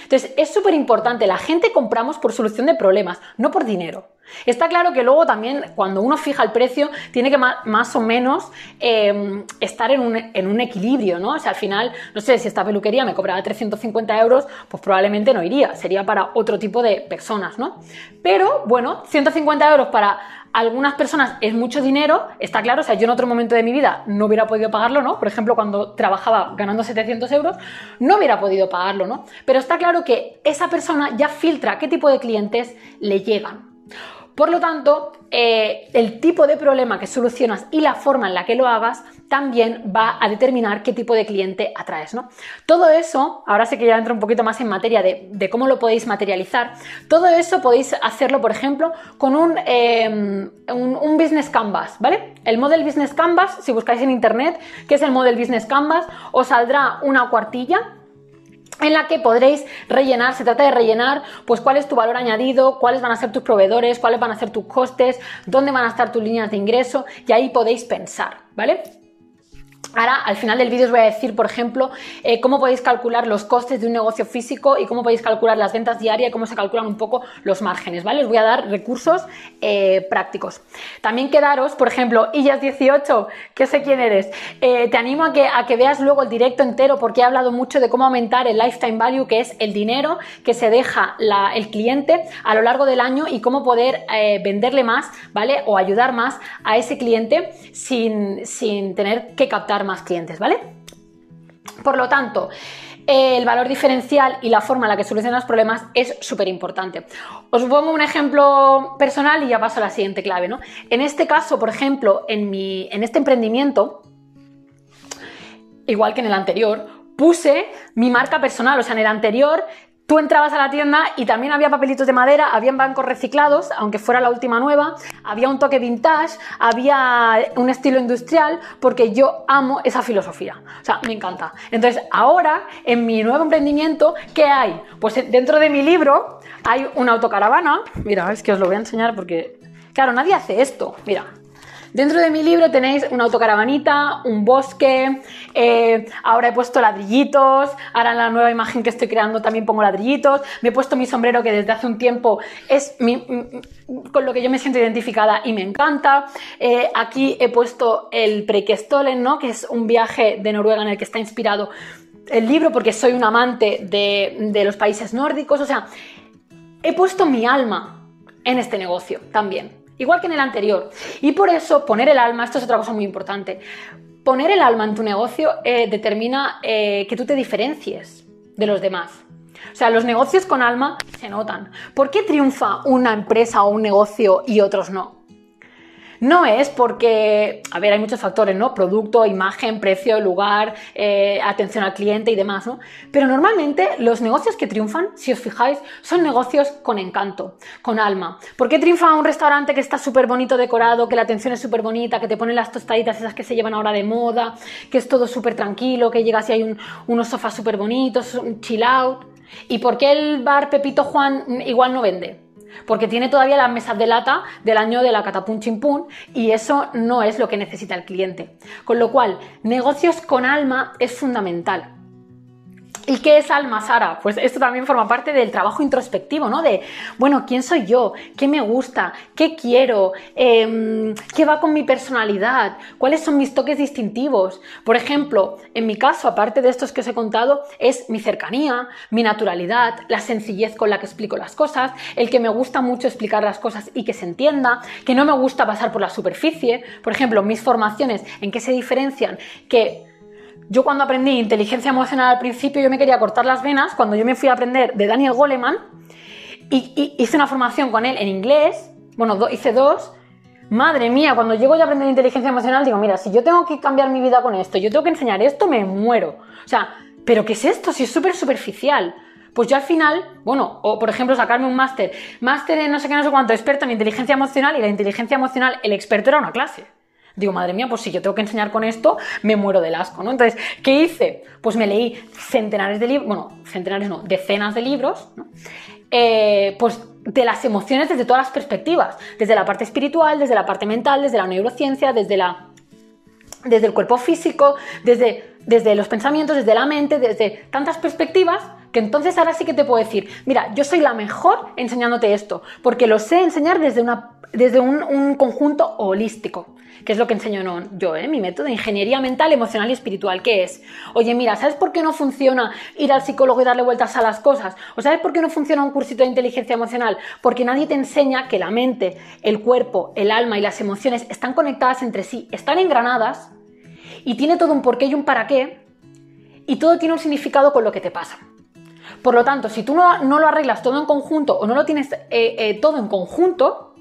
Entonces, es súper importante, la gente compramos por solución de problemas, no por dinero. Está claro que luego también cuando uno fija el precio tiene que más, o menos em, estar en un, equilibrio, ¿no? O sea, al final, no sé, si esta peluquería me cobraba 350 euros, pues probablemente no iría, sería para otro tipo de personas, ¿no? Pero bueno, 150 euros para algunas personas es mucho dinero, está claro, o sea, yo en otro momento de mi vida no hubiera podido pagarlo, ¿no? Por ejemplo, cuando trabajaba ganando 700 euros, no hubiera podido pagarlo, ¿no? Pero está claro que esa persona ya filtra qué tipo de clientes le llegan. Por lo tanto, eh, el tipo de problema que solucionas y la forma en la que lo hagas también va a determinar qué tipo de cliente atraes. ¿no? Todo eso, ahora sé que ya entro un poquito más en materia de, cómo lo podéis materializar, todo eso podéis hacerlo, por ejemplo, con un, em, un, un, Business Canvas, ¿vale? El Model Business Canvas, si buscáis en internet, que es el Model Business Canvas, os saldrá una cuartilla en la que podréis rellenar, se trata de rellenar, pues cuál es tu valor añadido, cuáles van a ser tus proveedores, cuáles van a ser tus costes, dónde van a estar tus líneas de ingreso y ahí podéis pensar, ¿vale? Ahora, al final del vídeo os voy a decir, por ejemplo, eh, cómo podéis calcular los costes de un negocio físico y cómo podéis calcular las ventas diarias y cómo se calculan un poco los márgenes, ¿vale? Os voy a dar recursos eh, prácticos. También quedaros, por ejemplo, Illas18, que sé quién eres, eh, te animo a que, a que veas luego el directo entero porque he hablado mucho de cómo aumentar el lifetime value, que es el dinero que se deja el cliente a lo largo del año y cómo poder venderle más, ¿vale? O ayudar más a ese cliente sin, sin tener que captar más clientes, ¿vale? Por lo tanto, el valor diferencial y la forma en la que solucionan los problemas es súper importante. Os pongo un ejemplo personal y ya paso a la siguiente clave, ¿no? En este caso, por ejemplo, en, mi, en este emprendimiento, igual que en el anterior, puse mi marca personal, o sea, en el anterior Tú entrabas a la tienda y también había papelitos de madera, habían bancos reciclados, aunque fuera la última nueva, había un toque vintage, había un estilo industrial, porque yo amo esa filosofía. O sea, me encanta. Entonces, ahora, en mi nuevo emprendimiento, ¿qué hay? Pues dentro de mi libro hay una autocaravana. Mira, es que os lo voy a enseñar porque, claro, nadie hace esto. Mira, Dentro de mi libro tenéis una autocaravanita, un bosque, eh, ahora he puesto ladrillitos, ahora en la nueva imagen que estoy creando también pongo ladrillitos, me he puesto mi sombrero que desde hace un tiempo es con lo que yo me siento identificada y me encanta. Eh, aquí he puesto el Preikestolen, ¿no? que es un viaje de Noruega en el que está inspirado el libro porque soy un amante de los países nórdicos, o sea, he puesto mi alma en este negocio también igual que en el anterior. Y por eso poner el alma, esto es otra cosa muy importante, poner el alma en tu negocio eh, determina eh, que tú te diferencies de los demás. O sea, los negocios con alma se notan. ¿Por qué triunfa una empresa o un negocio y otros no? No es porque, a ver, hay muchos factores, ¿no? Producto, imagen, precio, lugar, eh, atención al cliente y demás, ¿no? Pero normalmente los negocios que triunfan, si os fijáis, son negocios con encanto, con alma. ¿Por qué triunfa un restaurante que está súper bonito decorado, que la atención es súper bonita, que te ponen las tostaditas esas que se llevan ahora de moda, que es todo súper tranquilo, que llegas y hay unos sofás súper bonitos, un chill out? ¿Y por qué el bar Pepito Juan igual no vende? Porque tiene todavía las mesas de lata del año de la catapum chimpún y eso no es lo que necesita el cliente. Con lo cual, negocios con alma es fundamental. ¿Y qué es alma, Sara? Pues esto también forma parte del trabajo introspectivo, ¿no? De, bueno, ¿quién soy yo? ¿Qué me gusta? ¿Qué quiero? Em, ¿Qué va con mi personalidad? ¿Cuáles son mis toques distintivos? Por ejemplo, en mi caso, aparte de estos que os he contado, es mi cercanía, mi naturalidad, la sencillez con la que explico las cosas, el que me gusta mucho explicar las cosas y que se entienda, que no me gusta pasar por la superficie. Por ejemplo, mis formaciones, ¿en qué se diferencian? Que yo cuando aprendí inteligencia emocional al principio, yo me quería cortar las venas cuando yo me fui a aprender de Daniel Goleman y, hice una formación con él en inglés, bueno, hice dos. Madre mía, cuando llego yo a aprender inteligencia emocional, digo, mira, si yo tengo que cambiar mi vida con esto, yo tengo que enseñar esto, me muero. O sea, ¿pero qué es esto? Si es súper superficial. Pues yo al final, bueno, o por ejemplo sacarme un máster, máster en no sé qué, no sé cuánto, experto en inteligencia emocional y la inteligencia emocional, el experto era una clase. Digo, madre mía, pues si yo tengo que enseñar con esto, me muero del asco, ¿no? Entonces, ¿qué hice? Pues me leí centenares de libros, bueno, centenares no, decenas de libros, ¿no? Eh, pues de las emociones desde todas las perspectivas, desde la parte espiritual, desde la parte mental, desde la neurociencia, desde la desde el cuerpo físico, desde, desde los pensamientos, desde la mente, desde tantas perspectivas, que entonces ahora sí que te puedo decir, mira, yo soy la mejor enseñándote esto, porque lo sé enseñar desde, una, desde un, un conjunto holístico que es lo que enseño yo, ¿eh? mi método de ingeniería mental, emocional y espiritual, que es, oye, mira, ¿sabes por qué no funciona ir al psicólogo y darle vueltas a las cosas? ¿O sabes por qué no funciona un cursito de inteligencia emocional? Porque nadie te enseña que la mente, el cuerpo, el alma y las emociones están conectadas entre sí, están engranadas y tiene todo un porqué y un para qué y todo tiene un significado con lo que te pasa. Por lo tanto, si tú no, lo arreglas todo en conjunto o no lo tienes eh, eh, todo en conjunto,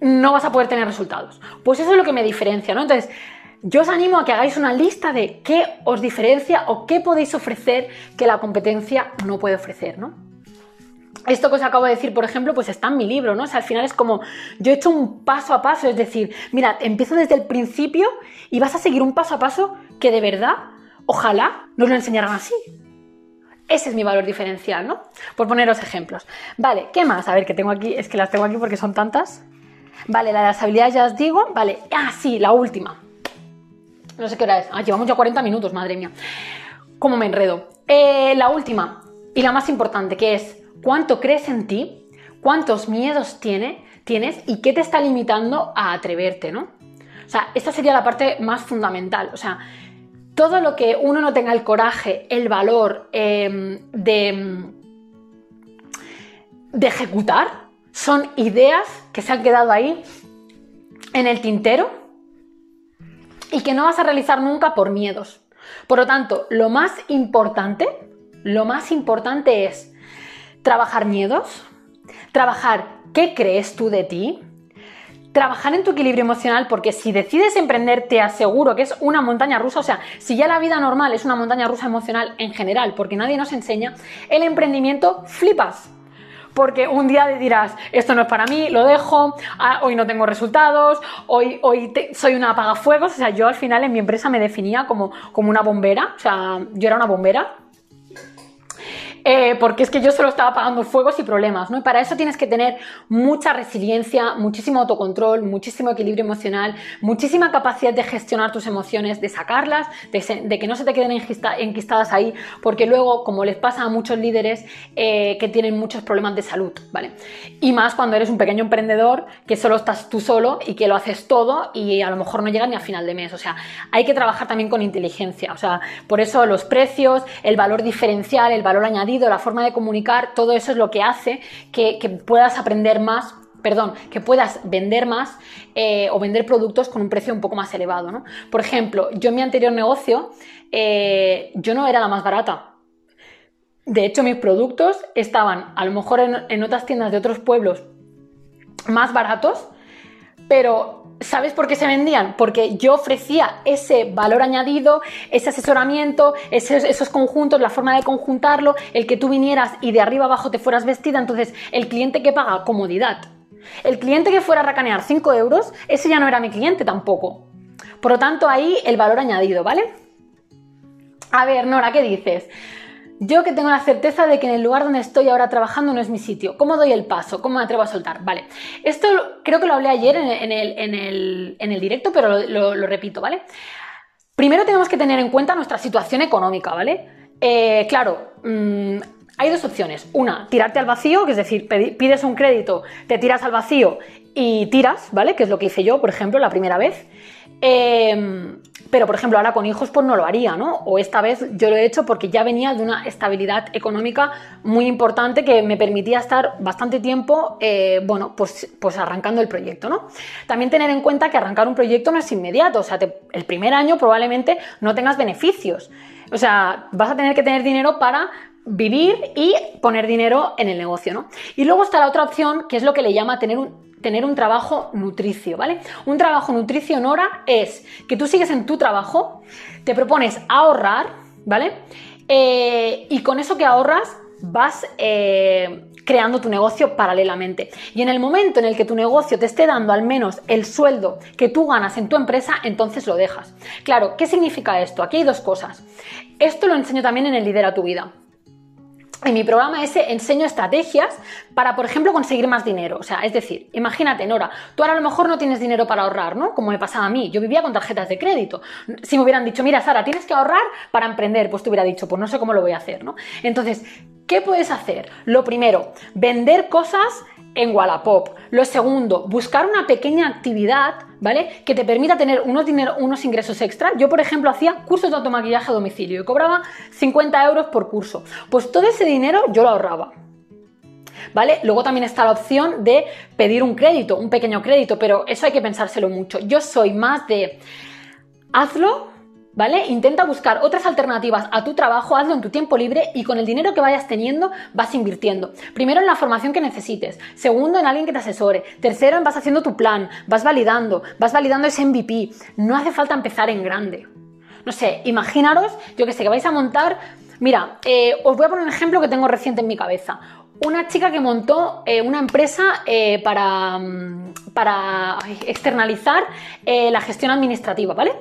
no vas a poder tener resultados. Pues eso es lo que me diferencia, ¿no? Entonces, yo os animo a que hagáis una lista de qué os diferencia o qué podéis ofrecer que la competencia no puede ofrecer, ¿no? Esto que os acabo de decir, por ejemplo, pues está en mi libro, ¿no? O sea, al final es como yo he hecho un paso a paso, es decir, mira, empiezo desde el principio y vas a seguir un paso a paso que de verdad, ojalá nos lo enseñaran así. Ese es mi valor diferencial, ¿no? Por poneros ejemplos. Vale, ¿qué más? A ver, que tengo aquí, es que las tengo aquí porque son tantas. Vale, la de las habilidades ya os digo. Vale, ah, sí, la última. No sé qué hora es. Ah, llevamos ya 40 minutos, madre mía. ¿Cómo me enredo? Eh, la última y la más importante, que es cuánto crees en ti, cuántos miedos tiene, tienes y qué te está limitando a atreverte, ¿no? O sea, esta sería la parte más fundamental. O sea, todo lo que uno no tenga el coraje, el valor em, de, de ejecutar, son ideas que se han quedado ahí en el tintero y que no vas a realizar nunca por miedos. Por lo tanto, lo más importante, lo más importante es trabajar miedos, trabajar qué crees tú de ti, trabajar en tu equilibrio emocional, porque si decides emprender, te aseguro que es una montaña rusa. O sea, si ya la vida normal es una montaña rusa emocional en general, porque nadie nos enseña, el emprendimiento flipas porque un día dirás, esto no es para mí, lo dejo, ah, hoy no tengo resultados, hoy, hoy soy una apagafuegos, o sea, yo al final en mi empresa me definía como, como una bombera, o sea, yo era una bombera, eh, porque es que yo solo estaba apagando fuegos y problemas, ¿no? Y para eso tienes que tener mucha resiliencia, muchísimo autocontrol, muchísimo equilibrio emocional, muchísima capacidad de gestionar tus emociones, de sacarlas, de, que no se te queden enquistadas ahí, porque luego, como les pasa a muchos líderes eh, que tienen muchos problemas de salud, ¿vale? Y más cuando eres un pequeño emprendedor que solo estás tú solo y que lo haces todo y a lo mejor no llegas ni a final de mes. O sea, hay que trabajar también con inteligencia. O sea, por eso los precios, el valor diferencial, el valor añadido, la forma de comunicar, todo eso es lo que hace que, puedas aprender más perdón, que puedas vender más eh, o vender productos con un precio un poco más elevado. ¿no? Por ejemplo, yo en mi anterior negocio, eh, yo no era la más barata. De hecho, mis productos estaban a lo mejor en otras tiendas de otros pueblos más baratos, pero ¿Sabes por qué se vendían? Porque yo ofrecía ese valor añadido, ese asesoramiento, esos, conjuntos, la forma de conjuntarlo, el que tú vinieras y de arriba abajo te fueras vestida. Entonces, el cliente que paga comodidad. El cliente que fuera a racanear 5 euros, ese ya no era mi cliente tampoco. Por lo tanto, ahí el valor añadido, ¿vale? A ver, Nora, ¿qué dices? Yo que tengo la certeza de que en el lugar donde estoy ahora trabajando no es mi sitio. ¿Cómo doy el paso? ¿Cómo me atrevo a soltar? Vale, esto creo que lo hablé ayer en, el, directo, pero lo, repito, ¿vale? Primero tenemos que tener en cuenta nuestra situación económica, ¿vale? eh, claro, mm, hay dos opciones. Una, tirarte al vacío, que es decir, pides un crédito, te tiras al vacío y tiras, ¿vale? Que es lo que hice yo, por ejemplo, la primera vez. Em, pero, por ejemplo, ahora con hijos, pues no lo haría, ¿no? O esta vez yo lo he hecho porque ya venía de una estabilidad económica muy importante que me permitía estar bastante tiempo, eh, bueno, pues, pues arrancando el proyecto, ¿no? También tener en cuenta que arrancar un proyecto no es inmediato, o sea, el primer año probablemente no tengas beneficios. O sea, vas a tener que tener dinero para vivir y poner dinero en el negocio, ¿no? Y luego está la otra opción, que es lo que le llama tener un, tener un trabajo nutricio, ¿vale? Un trabajo nutricio hora es que tú sigues en tu trabajo, te propones ahorrar, ¿vale? Eh, y con eso que ahorras vas eh, creando tu negocio paralelamente. Y en el momento en el que tu negocio te esté dando al menos el sueldo que tú ganas en tu empresa, entonces lo dejas. Claro, ¿qué significa esto? Aquí hay dos cosas. Esto lo enseño también en el Lidera tu vida en mi programa ese enseño estrategias para, por ejemplo, conseguir más dinero. O sea, es decir, imagínate, Nora, tú ahora a lo mejor no tienes dinero para ahorrar, ¿no? Como me pasaba a mí. Yo vivía con tarjetas de crédito. Si me hubieran dicho, mira, Sara, tienes que ahorrar para emprender, pues te hubiera dicho, pues no sé cómo lo voy a hacer, ¿no? Entonces, ¿qué puedes hacer? Lo primero, vender cosas en Wallapop. Lo segundo, buscar una pequeña actividad, ¿vale? Que te permita tener unos, dinero, unos ingresos extra. Yo, por ejemplo, hacía cursos de automaquillaje a domicilio y cobraba 50 euros por curso. Pues todo ese dinero yo lo ahorraba. ¿Vale? Luego también está la opción de pedir un crédito, un pequeño crédito, pero eso hay que pensárselo mucho. Yo soy más de hazlo ¿vale? Intenta buscar otras alternativas a tu trabajo, hazlo en tu tiempo libre y con el dinero que vayas teniendo vas invirtiendo. Primero en la formación que necesites, segundo en alguien que te asesore, tercero en vas haciendo tu plan, vas validando, vas validando ese MVP. No hace falta empezar en grande. No sé, imaginaros, yo que sé, que vais a montar... Mira, eh, os voy a poner un ejemplo que tengo reciente en mi cabeza una chica que montó eh, una empresa eh, para, mm, para, externalizar la gestión administrativa, ¿vale?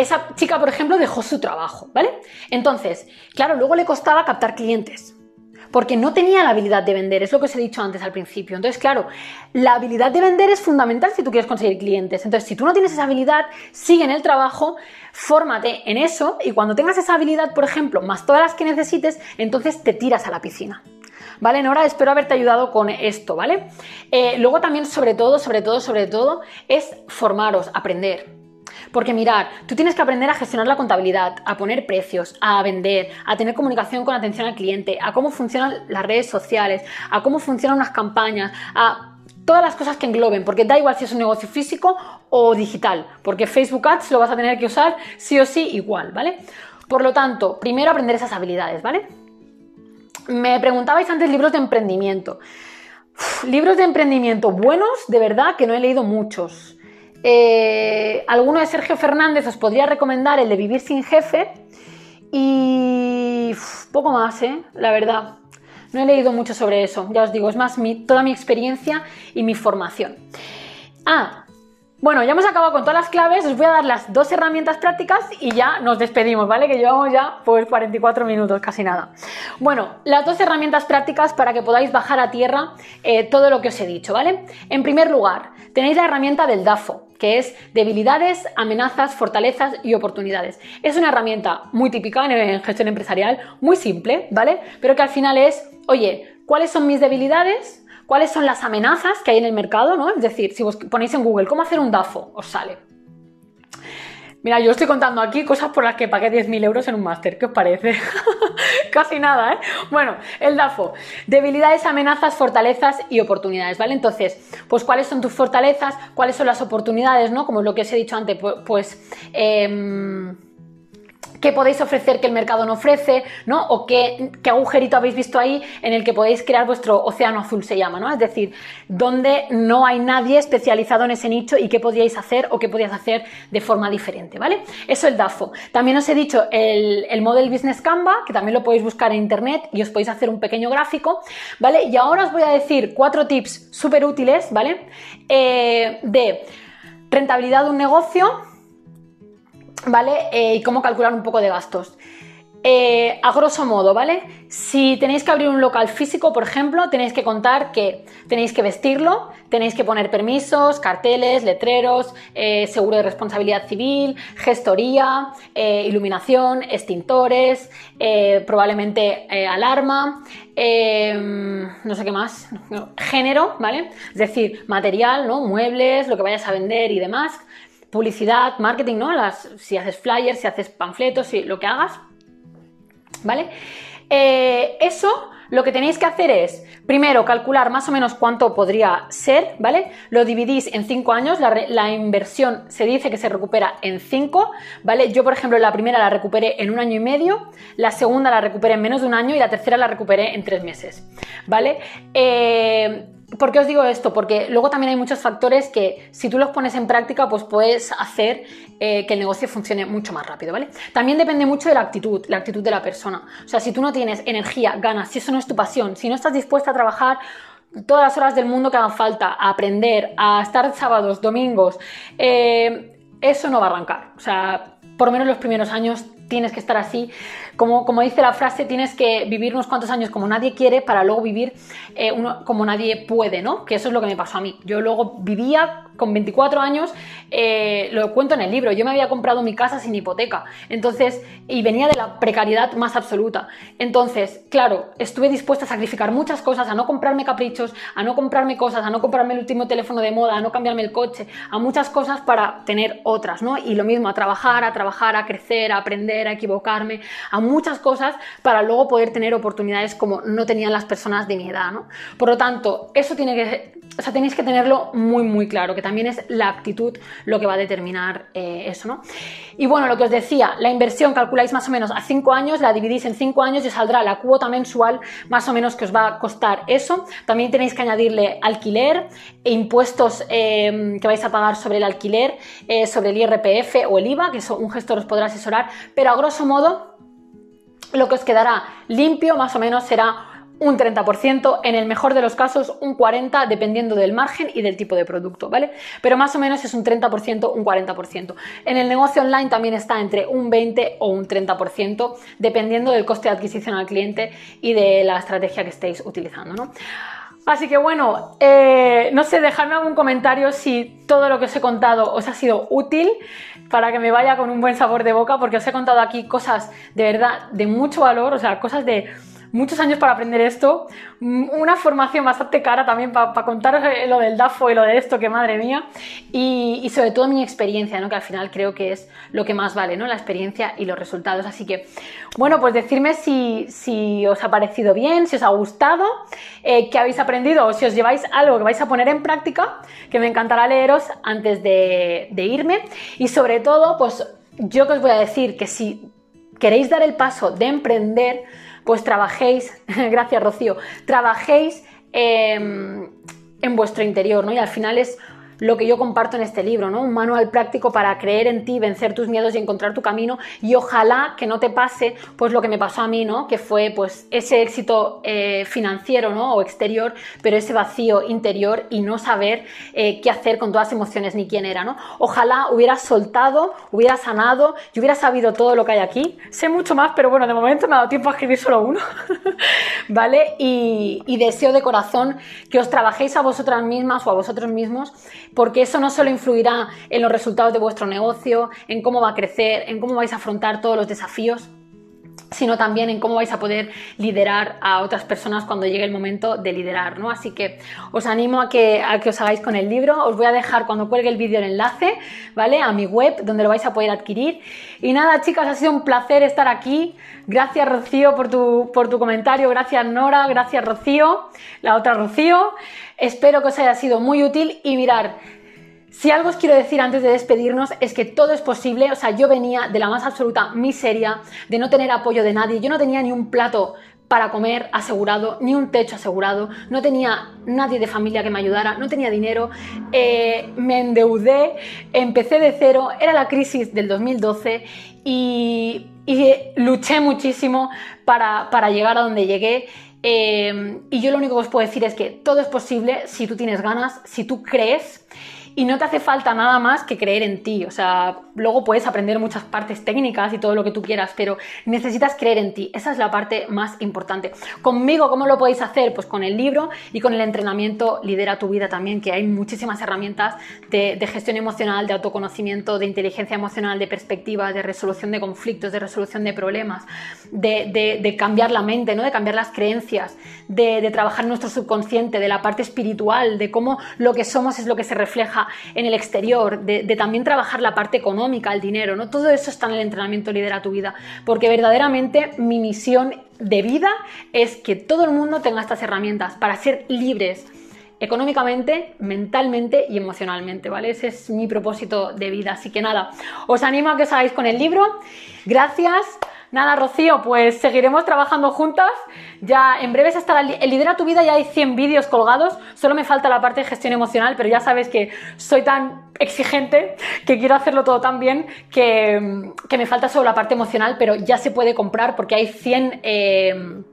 Esa chica, por ejemplo, dejó su trabajo, ¿vale? Entonces, claro, luego le costaba captar clientes. Porque no tenía la habilidad de vender, es lo que os he dicho antes al principio. Entonces, claro, la habilidad de vender es fundamental si tú quieres conseguir clientes. Entonces, si tú no tienes esa habilidad, sigue en el trabajo, fórmate en eso y cuando tengas esa habilidad, por ejemplo, más todas las que necesites, entonces te tiras a la piscina. ¿Vale, Nora? Espero haberte ayudado con esto, ¿vale? Eh, luego también, sobre todo, sobre todo, sobre todo, es formaros, aprender. Porque mirar, tú tienes que aprender a gestionar la contabilidad, a poner precios, a vender, a tener comunicación con atención al cliente, a cómo funcionan las redes sociales, a cómo funcionan unas campañas, a todas las cosas que engloben, porque da igual si es un negocio físico o digital, porque Facebook Ads lo vas a tener que usar sí o sí igual, ¿vale? Por lo tanto, primero aprender esas habilidades, ¿vale? Me preguntabais antes libros de emprendimiento. libros de emprendimiento buenos, de verdad que no he leído muchos. Eh, alguno de Sergio Fernández os podría recomendar el de Vivir sin jefe y poco más, ¿eh? la verdad. No he leído mucho sobre eso, ya os digo, es más toda mi experiencia y mi formación. Ah, bueno, ya hemos acabado con todas las claves, os voy a dar las dos herramientas prácticas y ya nos despedimos, ¿vale? Que llevamos ya pues 44 minutos, casi nada. Bueno, las dos herramientas prácticas para que podáis bajar a tierra eh, todo lo que os he dicho, ¿vale? En primer lugar, tenéis la herramienta del DAFO, que es debilidades, amenazas, fortalezas y oportunidades. Es una herramienta muy típica en gestión empresarial, muy simple, ¿vale? Pero que al final es, oye, ¿cuáles son mis debilidades? cuáles son las amenazas que hay en el mercado, ¿no? Es decir, si vos ponéis en Google cómo hacer un DAFO, os sale. Mira, yo estoy contando aquí cosas por las que pagué 10.000 euros en un máster. ¿Qué os parece? Casi nada, ¿eh? Bueno, el DAFO. Debilidades, amenazas, fortalezas y oportunidades, ¿vale? Entonces, pues cuáles son tus fortalezas, cuáles son las oportunidades, ¿no? Como lo que os he dicho antes, pues... em, qué podéis ofrecer que el mercado no ofrece, ¿no? O qué, agujerito habéis visto ahí en el que podéis crear vuestro océano azul, se llama, ¿no? Es decir, donde no hay nadie especializado en ese nicho y qué podríais hacer o qué podíais hacer de forma diferente, ¿vale? Eso es el DAFO. También os he dicho el, el Model Business Canva, que también lo podéis buscar en internet y os podéis hacer un pequeño gráfico, ¿vale? Y ahora os voy a decir cuatro tips súper útiles, ¿vale? Eh, de rentabilidad de un negocio, ¿vale? Eh, y cómo calcular un poco de gastos. eh, a grosso modo, ¿vale? Si tenéis que abrir un local físico, por ejemplo, tenéis que contar que tenéis que vestirlo, tenéis que poner permisos, carteles, letreros, eh, seguro de responsabilidad civil, gestoría, iluminación, extintores, probablemente alarma, no sé qué más, género, ¿vale? Es decir, material, ¿no? Muebles, lo que vayas a vender y demás. Publicidad, marketing, ¿no? Las, si haces flyers, si haces panfletos, si, lo que hagas, ¿vale? Eh, eso lo que tenéis que hacer es, primero, calcular más o menos cuánto podría ser, ¿vale? Lo dividís en 5 años, la, inversión se dice que se recupera en 5, ¿vale? Yo, por ejemplo, la primera la recuperé en un año y medio, la segunda la recuperé en menos de un año y la tercera la recuperé en 3 meses, ¿vale? Eh, ¿Por qué os digo esto? Porque luego también hay muchos factores que si tú los pones en práctica, pues puedes hacer eh, que el negocio funcione mucho más rápido, ¿vale? También depende mucho de la actitud, la actitud de la persona. O sea, si tú no tienes energía, ganas, si eso no es tu pasión, si no estás dispuesta a trabajar todas las horas del mundo que hagan falta, a aprender, a estar sábados, domingos, eh, eso no va a arrancar. O sea, por lo menos los primeros años tienes que estar así. Como, como, dice la frase, tienes que vivir unos cuantos años como nadie quiere para luego vivir eh, como nadie puede, ¿no? Que eso es lo que me pasó a mí. Yo luego vivía con 24 años, eh, lo cuento en el libro, yo me había comprado mi casa sin hipoteca, entonces, y venía de la precariedad más absoluta. Entonces, claro, estuve dispuesta a sacrificar muchas cosas, a no comprarme caprichos, a no comprarme cosas, a no comprarme el último teléfono de moda, a no cambiarme el coche, a muchas cosas para tener otras, ¿no? Y lo mismo, a trabajar, a trabajar, a crecer, a aprender, a equivocarme, a muchas cosas para luego poder tener oportunidades como no tenían las personas de mi edad, ¿no? Por lo tanto, eso tiene que, o sea, tenéis que tenerlo muy, muy claro, que también es la actitud lo que va a determinar eh, eso, ¿no? Y bueno, lo que os decía, la inversión calculáis más o menos a 5 años, la dividís en 5 años y saldrá la cuota mensual más o menos que os va a costar eso. También tenéis que añadirle alquiler e impuestos eh, que vais a pagar sobre el alquiler, eh, sobre el IRPF o el IVA, que eso un gestor os podrá asesorar, pero a grosso modo lo que os quedará limpio más o menos será un 30%, en el mejor de los casos un 40% dependiendo del margen y del tipo de producto, ¿vale? Pero más o menos es un 30%, un 40%. En el negocio online también está entre un 20 o un 30%, dependiendo del coste de adquisición al cliente y de la estrategia que estéis utilizando, ¿no? Así que bueno, eh, no sé, dejadme algún comentario si todo lo que os he contado os ha sido útil para que me vaya con un buen sabor de boca, porque os he contado aquí cosas de verdad de mucho valor, o sea, cosas de muchos años para aprender esto, una formación bastante cara también para contaros lo del DAFO y lo de esto, que madre mía, y, sobre todo mi experiencia, ¿no? que al final creo que es lo que más vale, ¿no? la experiencia y los resultados. Así que, bueno, pues decirme si, os ha parecido bien, si os ha gustado, eh, qué habéis aprendido o si os lleváis algo que vais a poner en práctica, que me encantará leeros antes de, de irme. Y sobre todo, pues yo que os voy a decir que si queréis dar el paso de emprender, pues trabajéis, gracias Rocío, trabajéis em, en vuestro interior, ¿no? Y al final es lo que yo comparto en este libro, ¿no? Un manual práctico para creer en ti, vencer tus miedos y encontrar tu camino y ojalá que no te pase pues lo que me pasó a mí, ¿no? Que fue pues ese éxito eh, financiero, ¿no? O exterior, pero ese vacío interior y no saber eh, qué hacer con todas las emociones ni quién era, ¿no? Ojalá hubiera soltado, hubiera sanado y hubiera sabido todo lo que hay aquí. Sé mucho más, pero bueno, de momento me ha dado tiempo a escribir solo uno, ¿vale? Y deseo de corazón que os trabajéis a vosotras mismas o a vosotros mismos porque eso no solo influirá en los resultados de vuestro negocio, en cómo va a crecer, en cómo vais a afrontar todos los desafíos, sino también en cómo vais a poder liderar a otras personas cuando llegue el momento de liderar, ¿no? Así que os animo a que, a que os hagáis con el libro, os voy a dejar cuando cuelgue el vídeo el enlace, ¿vale? A mi web, donde lo vais a poder adquirir. Y nada, chicas, ha sido un placer estar aquí. Gracias, Rocío, por tu, por tu comentario, gracias, Nora, gracias, Rocío, la otra Rocío. Espero que os haya sido muy útil y mirar, si algo os quiero decir antes de despedirnos es que todo es posible, o sea, yo venía de la más absoluta miseria, de no tener apoyo de nadie, yo no tenía ni un plato para comer asegurado, ni un techo asegurado, no tenía nadie de familia que me ayudara, no tenía dinero, eh, me endeudé, empecé de cero, era la crisis del 2012 y, luché muchísimo para, para llegar a donde llegué Em, y yo lo único que os puedo decir es que todo es posible si tú tienes ganas, si tú crees y no te hace falta nada más que creer en ti. O sea, luego puedes aprender muchas partes técnicas y todo lo que tú quieras, pero necesitas creer en ti. Esa es la parte más importante. Conmigo, ¿cómo lo podéis hacer? Pues con el libro y con el entrenamiento Lidera tu vida también, que hay muchísimas herramientas de, gestión emocional, de autoconocimiento, de inteligencia emocional, de perspectiva, de resolución de conflictos, de resolución de problemas, de, cambiar la mente, ¿no? de cambiar las creencias, de, de trabajar nuestro subconsciente, de la parte espiritual, de cómo lo que somos es lo que se refleja en el exterior, de, también trabajar la parte económica, el dinero, ¿no? Todo eso está en el entrenamiento Lidera tu vida, porque verdaderamente mi misión de vida es que todo el mundo tenga estas herramientas para ser libres económicamente, mentalmente y emocionalmente, ¿vale? Ese es mi propósito de vida. Así que nada, os animo a que os hagáis con el libro. Gracias. Nada, Rocío, pues seguiremos trabajando juntas. Ya en breve estará el Lidera tu vida, ya hay 100 vídeos colgados. Solo me falta la parte de gestión emocional, pero ya sabes que soy tan exigente que quiero hacerlo todo tan bien que, me falta solo la parte emocional, pero ya se puede comprar porque hay 100...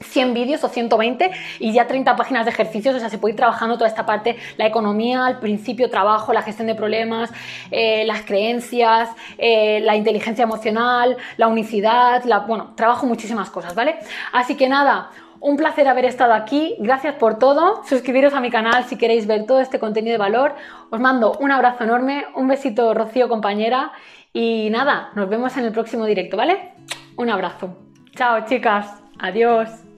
100 vídeos o 120 y ya 30 páginas de ejercicios, o sea, se puede ir trabajando toda esta parte, la economía, al principio, trabajo, la gestión de problemas, eh, las creencias, eh, la inteligencia emocional, la unicidad, bueno, trabajo muchísimas cosas, ¿vale? Así que nada, un placer haber estado aquí, gracias por todo, suscribiros a mi canal si queréis ver todo este contenido de valor, os mando un abrazo enorme, un besito Rocío compañera y nada, nos vemos en el próximo directo, ¿vale? Un abrazo. Chao chicas, adiós.